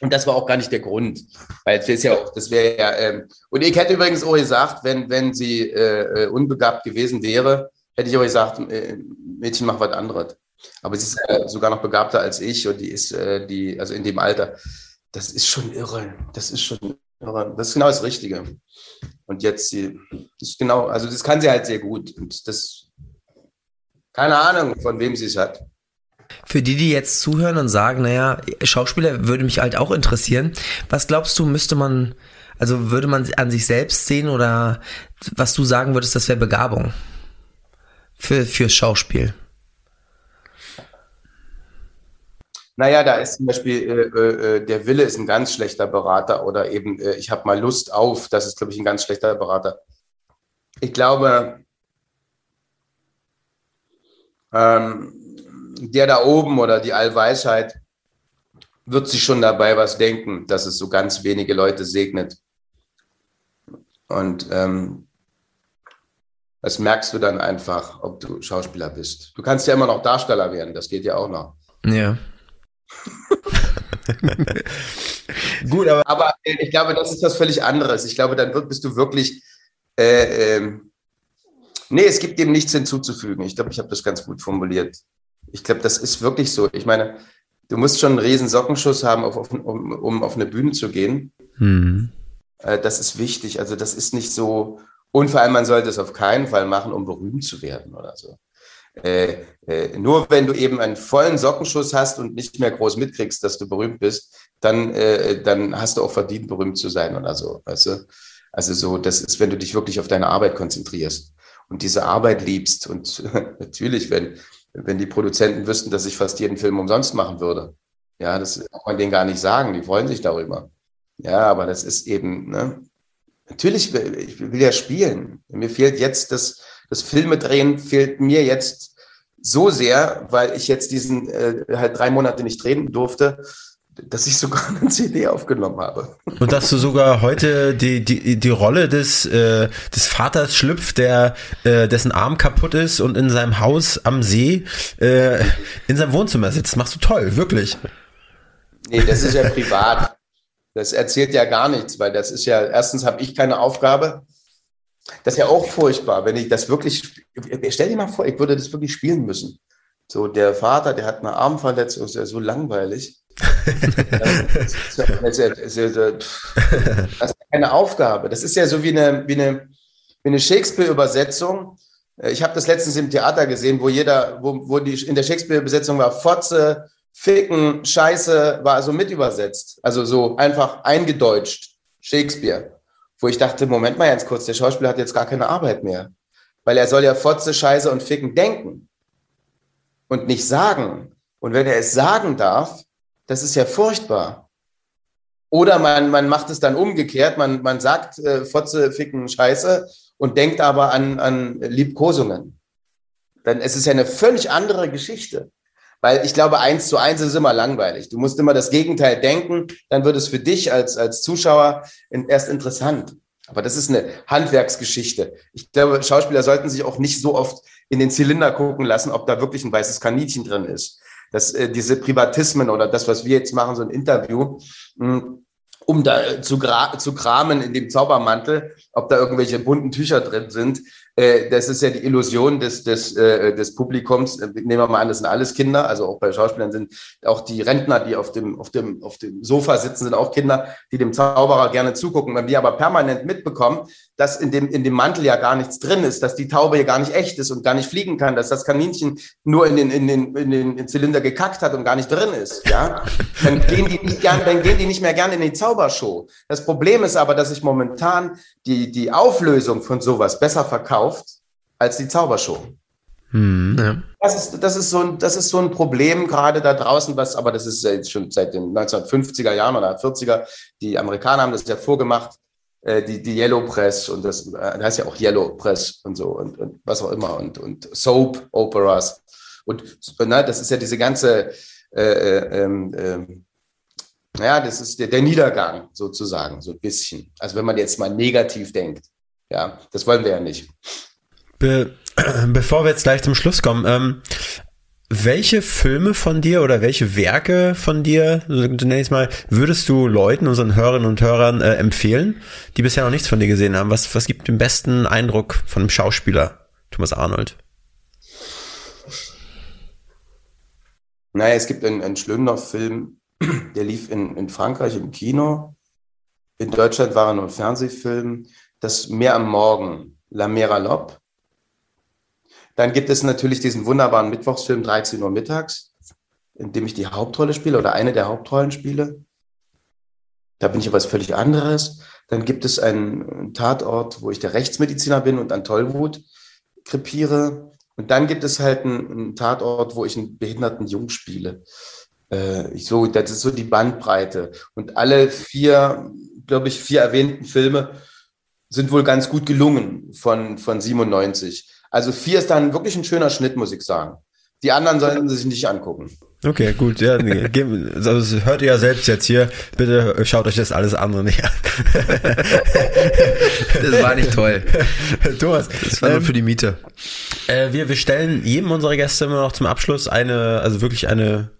Und das war auch gar nicht der Grund, weil es ist ja auch, das wäre ja, ähm, und ich hätte übrigens auch gesagt, wenn, wenn sie äh, äh, unbegabt gewesen wäre, hätte ich auch gesagt, äh, Mädchen, mach was anderes. Aber sie ist äh, sogar noch begabter als ich und die ist, äh, die, also in dem Alter, das ist schon irre. Das ist schon irre. Das ist genau das Richtige. Und jetzt, sie, ist genau, also das kann sie halt sehr gut. Und das, keine Ahnung, von wem sie es hat. Für die, die jetzt zuhören und sagen, naja, Schauspieler würde mich halt auch interessieren. Was glaubst du, müsste man, also würde man an sich selbst sehen oder was du sagen würdest, das wäre Begabung für, fürs Schauspiel? Naja, da ist zum Beispiel äh, äh, äh, der Wille ist ein ganz schlechter Berater oder eben äh, ich habe mal Lust auf, das ist, glaube ich, ein ganz schlechter Berater. Ich glaube, ähm, der da oben oder die Allweisheit wird sich schon dabei was denken, dass es so ganz wenige Leute segnet. Und ähm, das merkst du dann einfach, ob du Schauspieler bist. Du kannst ja immer noch Darsteller werden, das geht ja auch noch. Ja. Gut, aber. Aber ich glaube, das ist was völlig anderes. Ich glaube, dann bist du wirklich. Äh, äh, nee, es gibt dem nichts hinzuzufügen. Ich glaube, ich habe das ganz gut formuliert. Ich glaube, das ist wirklich so. Ich meine, du musst schon einen riesen Sockenschuss haben, auf, auf, um, um auf eine Bühne zu gehen. Mhm. Äh, das ist wichtig. Also das ist nicht so. Und vor allem, man sollte es auf keinen Fall machen, um berühmt zu werden oder so. Äh, äh, nur wenn du eben einen vollen Sockenschuss hast und nicht mehr groß mitkriegst, dass du berühmt bist, dann, äh, dann hast du auch verdient, berühmt zu sein oder so. Weißt du? Also so, das ist, wenn du dich wirklich auf deine Arbeit konzentrierst und diese Arbeit liebst. Und natürlich, wenn, wenn die Produzenten wüssten, dass ich fast jeden Film umsonst machen würde. Ja, das kann man denen gar nicht sagen. Die freuen sich darüber. Ja, aber das ist eben, ne? Natürlich, ich will ja spielen. Mir fehlt jetzt das, das Filmedrehen fehlt mir jetzt so sehr, weil ich jetzt diesen äh, halt drei Monate nicht drehen durfte dass ich sogar eine CD aufgenommen habe. Und dass du sogar heute die, die, die Rolle des, äh, des Vaters schlüpft, der, äh, dessen Arm kaputt ist und in seinem Haus am See äh, in seinem Wohnzimmer sitzt. Machst du toll, wirklich. Nee, das ist ja privat. Das erzählt ja gar nichts, weil das ist ja, erstens habe ich keine Aufgabe. Das ist ja auch furchtbar, wenn ich das wirklich, stell dir mal vor, ich würde das wirklich spielen müssen. So, der Vater, der hat eine Armverletzung, ist ja so langweilig. das, ist ja, das, ist ja, das ist keine Aufgabe. Das ist ja so wie eine, wie eine, wie eine Shakespeare-Übersetzung. Ich habe das letztens im Theater gesehen, wo jeder, wo, wo die in der Shakespeare-Übersetzung war Fotze, Ficken, Scheiße, war also mit übersetzt. Also so einfach eingedeutscht. Shakespeare. Wo ich dachte, Moment mal ganz kurz, der Schauspieler hat jetzt gar keine Arbeit mehr. Weil er soll ja Fotze, Scheiße und Ficken denken. Und nicht sagen. Und wenn er es sagen darf, das ist ja furchtbar. Oder man, man macht es dann umgekehrt, man, man sagt äh, Fotze, Ficken, Scheiße und denkt aber an, an Liebkosungen. Dann es ist ja eine völlig andere Geschichte. Weil ich glaube, eins zu eins ist immer langweilig. Du musst immer das Gegenteil denken, dann wird es für dich als, als Zuschauer erst interessant. Aber das ist eine Handwerksgeschichte. Ich glaube, Schauspieler sollten sich auch nicht so oft in den Zylinder gucken lassen, ob da wirklich ein weißes Kaninchen drin ist. Das, äh, diese Privatismen oder das, was wir jetzt machen, so ein Interview, mh, hm, um da zu, gra zu kramen in dem Zaubermantel, ob da irgendwelche bunten Tücher drin sind, äh, das ist ja die Illusion des, des, äh, des Publikums. Äh, nehmen wir mal an, das sind alles Kinder, also auch bei Schauspielern sind auch die Rentner, die auf dem, auf dem, auf dem Sofa sitzen, sind auch Kinder, die dem Zauberer gerne zugucken. Wenn wir aber permanent mitbekommen, dass in dem, in dem Mantel ja gar nichts drin ist, dass die Taube ja gar nicht echt ist und gar nicht fliegen kann, dass das Kaninchen nur in den, in den, in den Zylinder gekackt hat und gar nicht drin ist, ja, dann gehen die nicht gern, dann gehen die nicht mehr gerne in die Zaubershow. Das Problem ist aber, dass sich momentan die, die Auflösung von sowas besser verkauft als die Zaubershow. Hm, ja. das, ist, das, ist so ein, das ist so ein Problem gerade da draußen, was, aber das ist jetzt schon seit den 1950er Jahren oder 40er. Die Amerikaner haben das ja vorgemacht äh, die, die Yellow Press und das, äh, das heißt ja auch Yellow Press und so und, und was auch immer und, und Soap Operas. Und na, das ist ja diese ganze, äh, äh, äh, ja, das ist der, der Niedergang sozusagen, so ein bisschen. Also wenn man jetzt mal negativ denkt. Ja, das wollen wir ja nicht. Be bevor wir jetzt gleich zum Schluss kommen, ähm, welche Filme von dir oder welche Werke von dir, zunächst mal, würdest du Leuten, unseren Hörerinnen und Hörern äh, empfehlen, die bisher noch nichts von dir gesehen haben? Was, was gibt den besten Eindruck von einem Schauspieler, Thomas Arnold? Naja, es gibt einen, einen Schlöndorff-Film, der lief in, in Frankreich im Kino. In Deutschland war er nur ein Fernsehfilm. Das Meer am Morgen, La Mer à Lop. Dann gibt es natürlich diesen wunderbaren Mittwochsfilm 13 Uhr mittags, in dem ich die Hauptrolle spiele oder eine der Hauptrollen spiele. Da bin ich aber was völlig anderes. Dann gibt es einen Tatort, wo ich der Rechtsmediziner bin und an Tollwut krepiere. Und dann gibt es halt einen, Tatort, wo ich einen behinderten Jung spiele. Äh, so, das ist so die Bandbreite. Und alle vier, glaube ich, vier erwähnten Filme sind wohl ganz gut gelungen von, von 97. Also vier ist dann wirklich ein schöner Schnitt, muss ich sagen. Die anderen sollten sie sich nicht angucken. Okay, gut. Ja, also hört ihr ja selbst jetzt hier. Bitte schaut euch das alles andere nicht an. das war nicht toll. Thomas. Das war ähm, nur für die Miete. Äh, wir, wir stellen jedem unserer Gäste immer noch zum Abschluss eine, also wirklich eine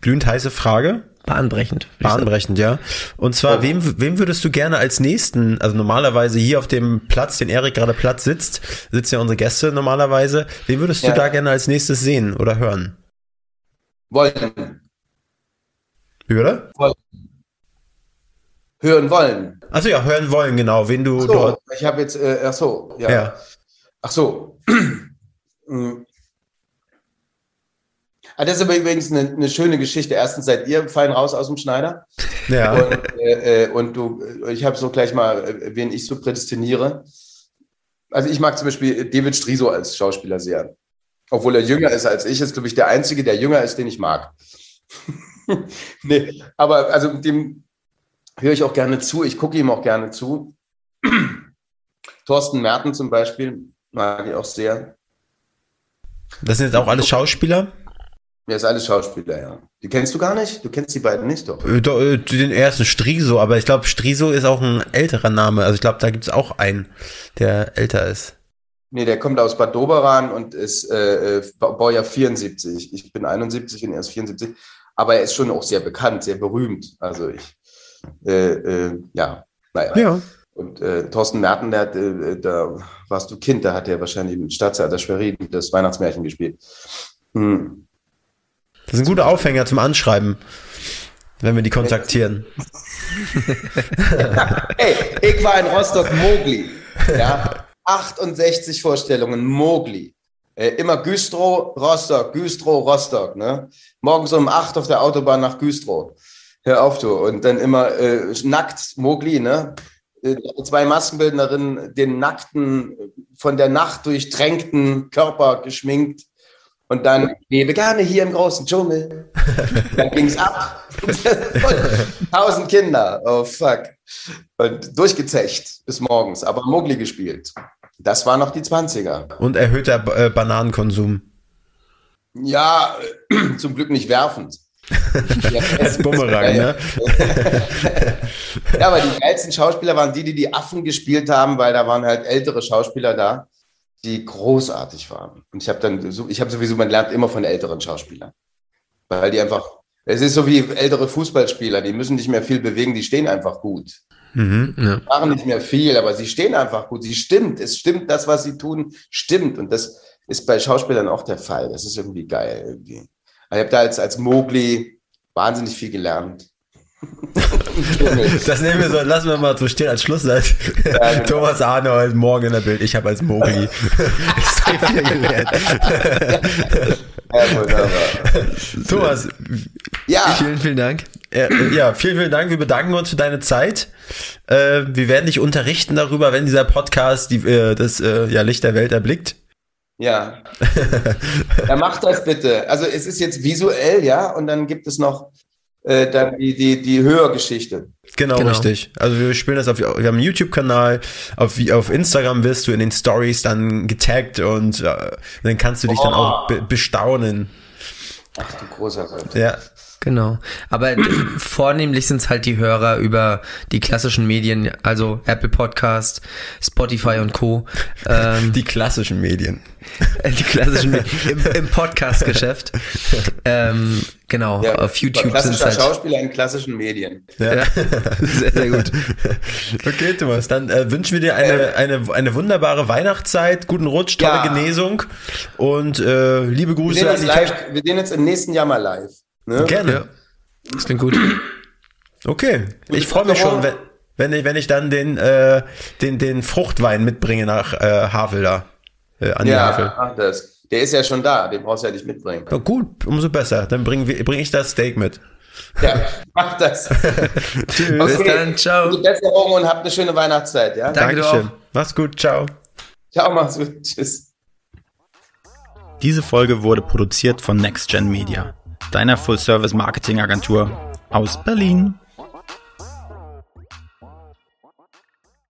glühend heiße Frage. Bahnbrechend. Bahnbrechend, ja. Und zwar, oh. wem, wem würdest du gerne als nächsten, also normalerweise hier auf dem Platz, den Erik gerade Platz sitzt, sitzen ja unsere Gäste normalerweise, wen würdest ja. du da gerne als nächstes sehen oder hören? Wollen. Wie oder? Wollen. Hören wollen. Achso, ja, hören wollen, genau. Wen du so, dort. Ich habe jetzt, äh, ach so, ja. ja. Ach so. Ah, das ist aber übrigens eine, eine, schöne Geschichte. Erstens seid ihr fein raus aus dem Schneider. Ja. Und, äh, äh und du, ich habe so gleich mal, äh, wen ich so prädestiniere. Also ich mag zum Beispiel David Striso als Schauspieler sehr. Obwohl er jünger ist als ich, ist, glaube ich, der Einzige, der jünger ist, den ich mag. nee, aber also dem höre ich auch gerne zu. Ich gucke ihm auch gerne zu. Thorsten Merten zum Beispiel mag ich auch sehr. Das sind jetzt auch alles Schauspieler? Ja, ist alles Schauspieler, ja. Die kennst du gar nicht? Du kennst die beiden nicht, doch? Äh, äh den ersten Striso, aber ich glaube, Striso ist auch ein älterer Name. Also ich glaube, da gibt es auch einen, der älter ist. Nee, der kommt aus Bad Doberan und ist äh, äh Baujahr 74. Ich bin 71 und er ist 74. Aber er ist schon auch sehr bekannt, sehr berühmt. Also ich, Äh, äh, ja, naja. Ja. Und äh, Thorsten Merten, der hat, da warst du Kind, da hat er wahrscheinlich im Stadttheater Schwerin das Weihnachtsmärchen gespielt. Hm. Das ist ein guter Aufhänger zum Anschreiben, wenn wir die kontaktieren. Ey, ich war in Rostock Mogli. Ja, 68 Vorstellungen, Mogli. Äh, immer Güstrow, Rostock, Güstrow, Rostock. Ne? Morgens um 8 auf der Autobahn nach Güstrow. Hör auf, du. Und dann immer äh, nackt, Mogli, ne? Äh, zwei Maskenbildnerinnen, den nackten, von der Nacht durchtränkten Körper geschminkt. Und dann lebe gerne hier im großen Dschungel. Dann ging's ab. Tausend Kinder. Oh fuck. Und durchgezecht bis morgens, aber Mogli gespielt. Das war noch die 20er. Und erhöhter äh, Bananenkonsum. Ja, zum Glück nicht werfend. Als Bumerang, ne? ja, aber die geilsten Schauspieler waren die, die die Affen gespielt haben, weil da waren halt ältere Schauspieler da, die großartig waren. Und ich habe dann, ich habe sowieso, man lernt immer von älteren Schauspielern, weil die einfach, es ist so wie ältere Fußballspieler, die müssen nicht mehr viel bewegen, die stehen einfach gut. Mhm, ja. Die machen nicht mehr viel, aber sie stehen einfach gut. Sie stimmt. Es stimmt, das, was sie tun, stimmt. Und das ist bei Schauspielern auch der Fall. Das ist irgendwie geil. Irgendwie. Ich habe da als, als Mogli wahnsinnig viel gelernt. Das nehmen wir so, lassen wir mal so stehen als Schlusssatz. Ja, genau. Thomas Arnold, morgen in der Bild, ich habe als Mogli extrem viel gelernt. Ja, wunderbar. Thomas, ja. vielen, vielen Dank. Ja, vielen, vielen Dank. Wir bedanken uns für deine Zeit. Äh, wir werden dich unterrichten darüber, wenn dieser Podcast die, äh, das äh, ja, Licht der Welt erblickt. Ja. ja, mach das bitte. Also es ist jetzt visuell, ja, und dann gibt es noch äh, dann die, die, die Hörgeschichte. Genau, genau, richtig. Also wir spielen das auf, wir haben einen YouTube-Kanal, auf, auf Instagram wirst du in den Stories dann getaggt und äh, dann kannst du dich oh. dann auch be bestaunen. Ach du großer Gott. Ja. Genau. Aber vornehmlich sind es halt die Hörer über die klassischen Medien, also Apple Podcast, Spotify und Co. Ähm, die klassischen Medien. Die klassischen Medien. Im, im Podcast-Geschäft. ähm, genau. Ja, auf YouTube sind es halt. Schauspieler in klassischen Medien. Ja. ja. sehr, sehr gut. Okay, Thomas, dann äh, wünschen wir dir eine, äh, eine, eine wunderbare Weihnachtszeit, guten Rutsch, tolle ja. Genesung und äh, liebe Grüße. Wir sehen, live, wir sehen jetzt im nächsten Jahr mal live. Ne? Gerne. Ja. Das klingt gut. Okay, ich freue mich schon, wenn, wenn, ich, wenn ich dann den, äh, den, den Fruchtwein mitbringe nach äh, Havel da. Äh, an ja, die Havel. Ach das. Der ist ja schon da, den brauchst du ja nicht mitbringen. Ja, gut, umso besser. Dann bringe bring ich das Steak mit. Ja, mach das. Tschüss. Okay. Bis dann, ciao. Gute Besserung und habt eine schöne Weihnachtszeit, ja? Danke Dankeschön. Mach's gut, ciao. Ciao, mach's gut. Tschüss. Diese Folge wurde produziert von NextGen Media deiner Full-Service-Marketing-Agentur aus Berlin.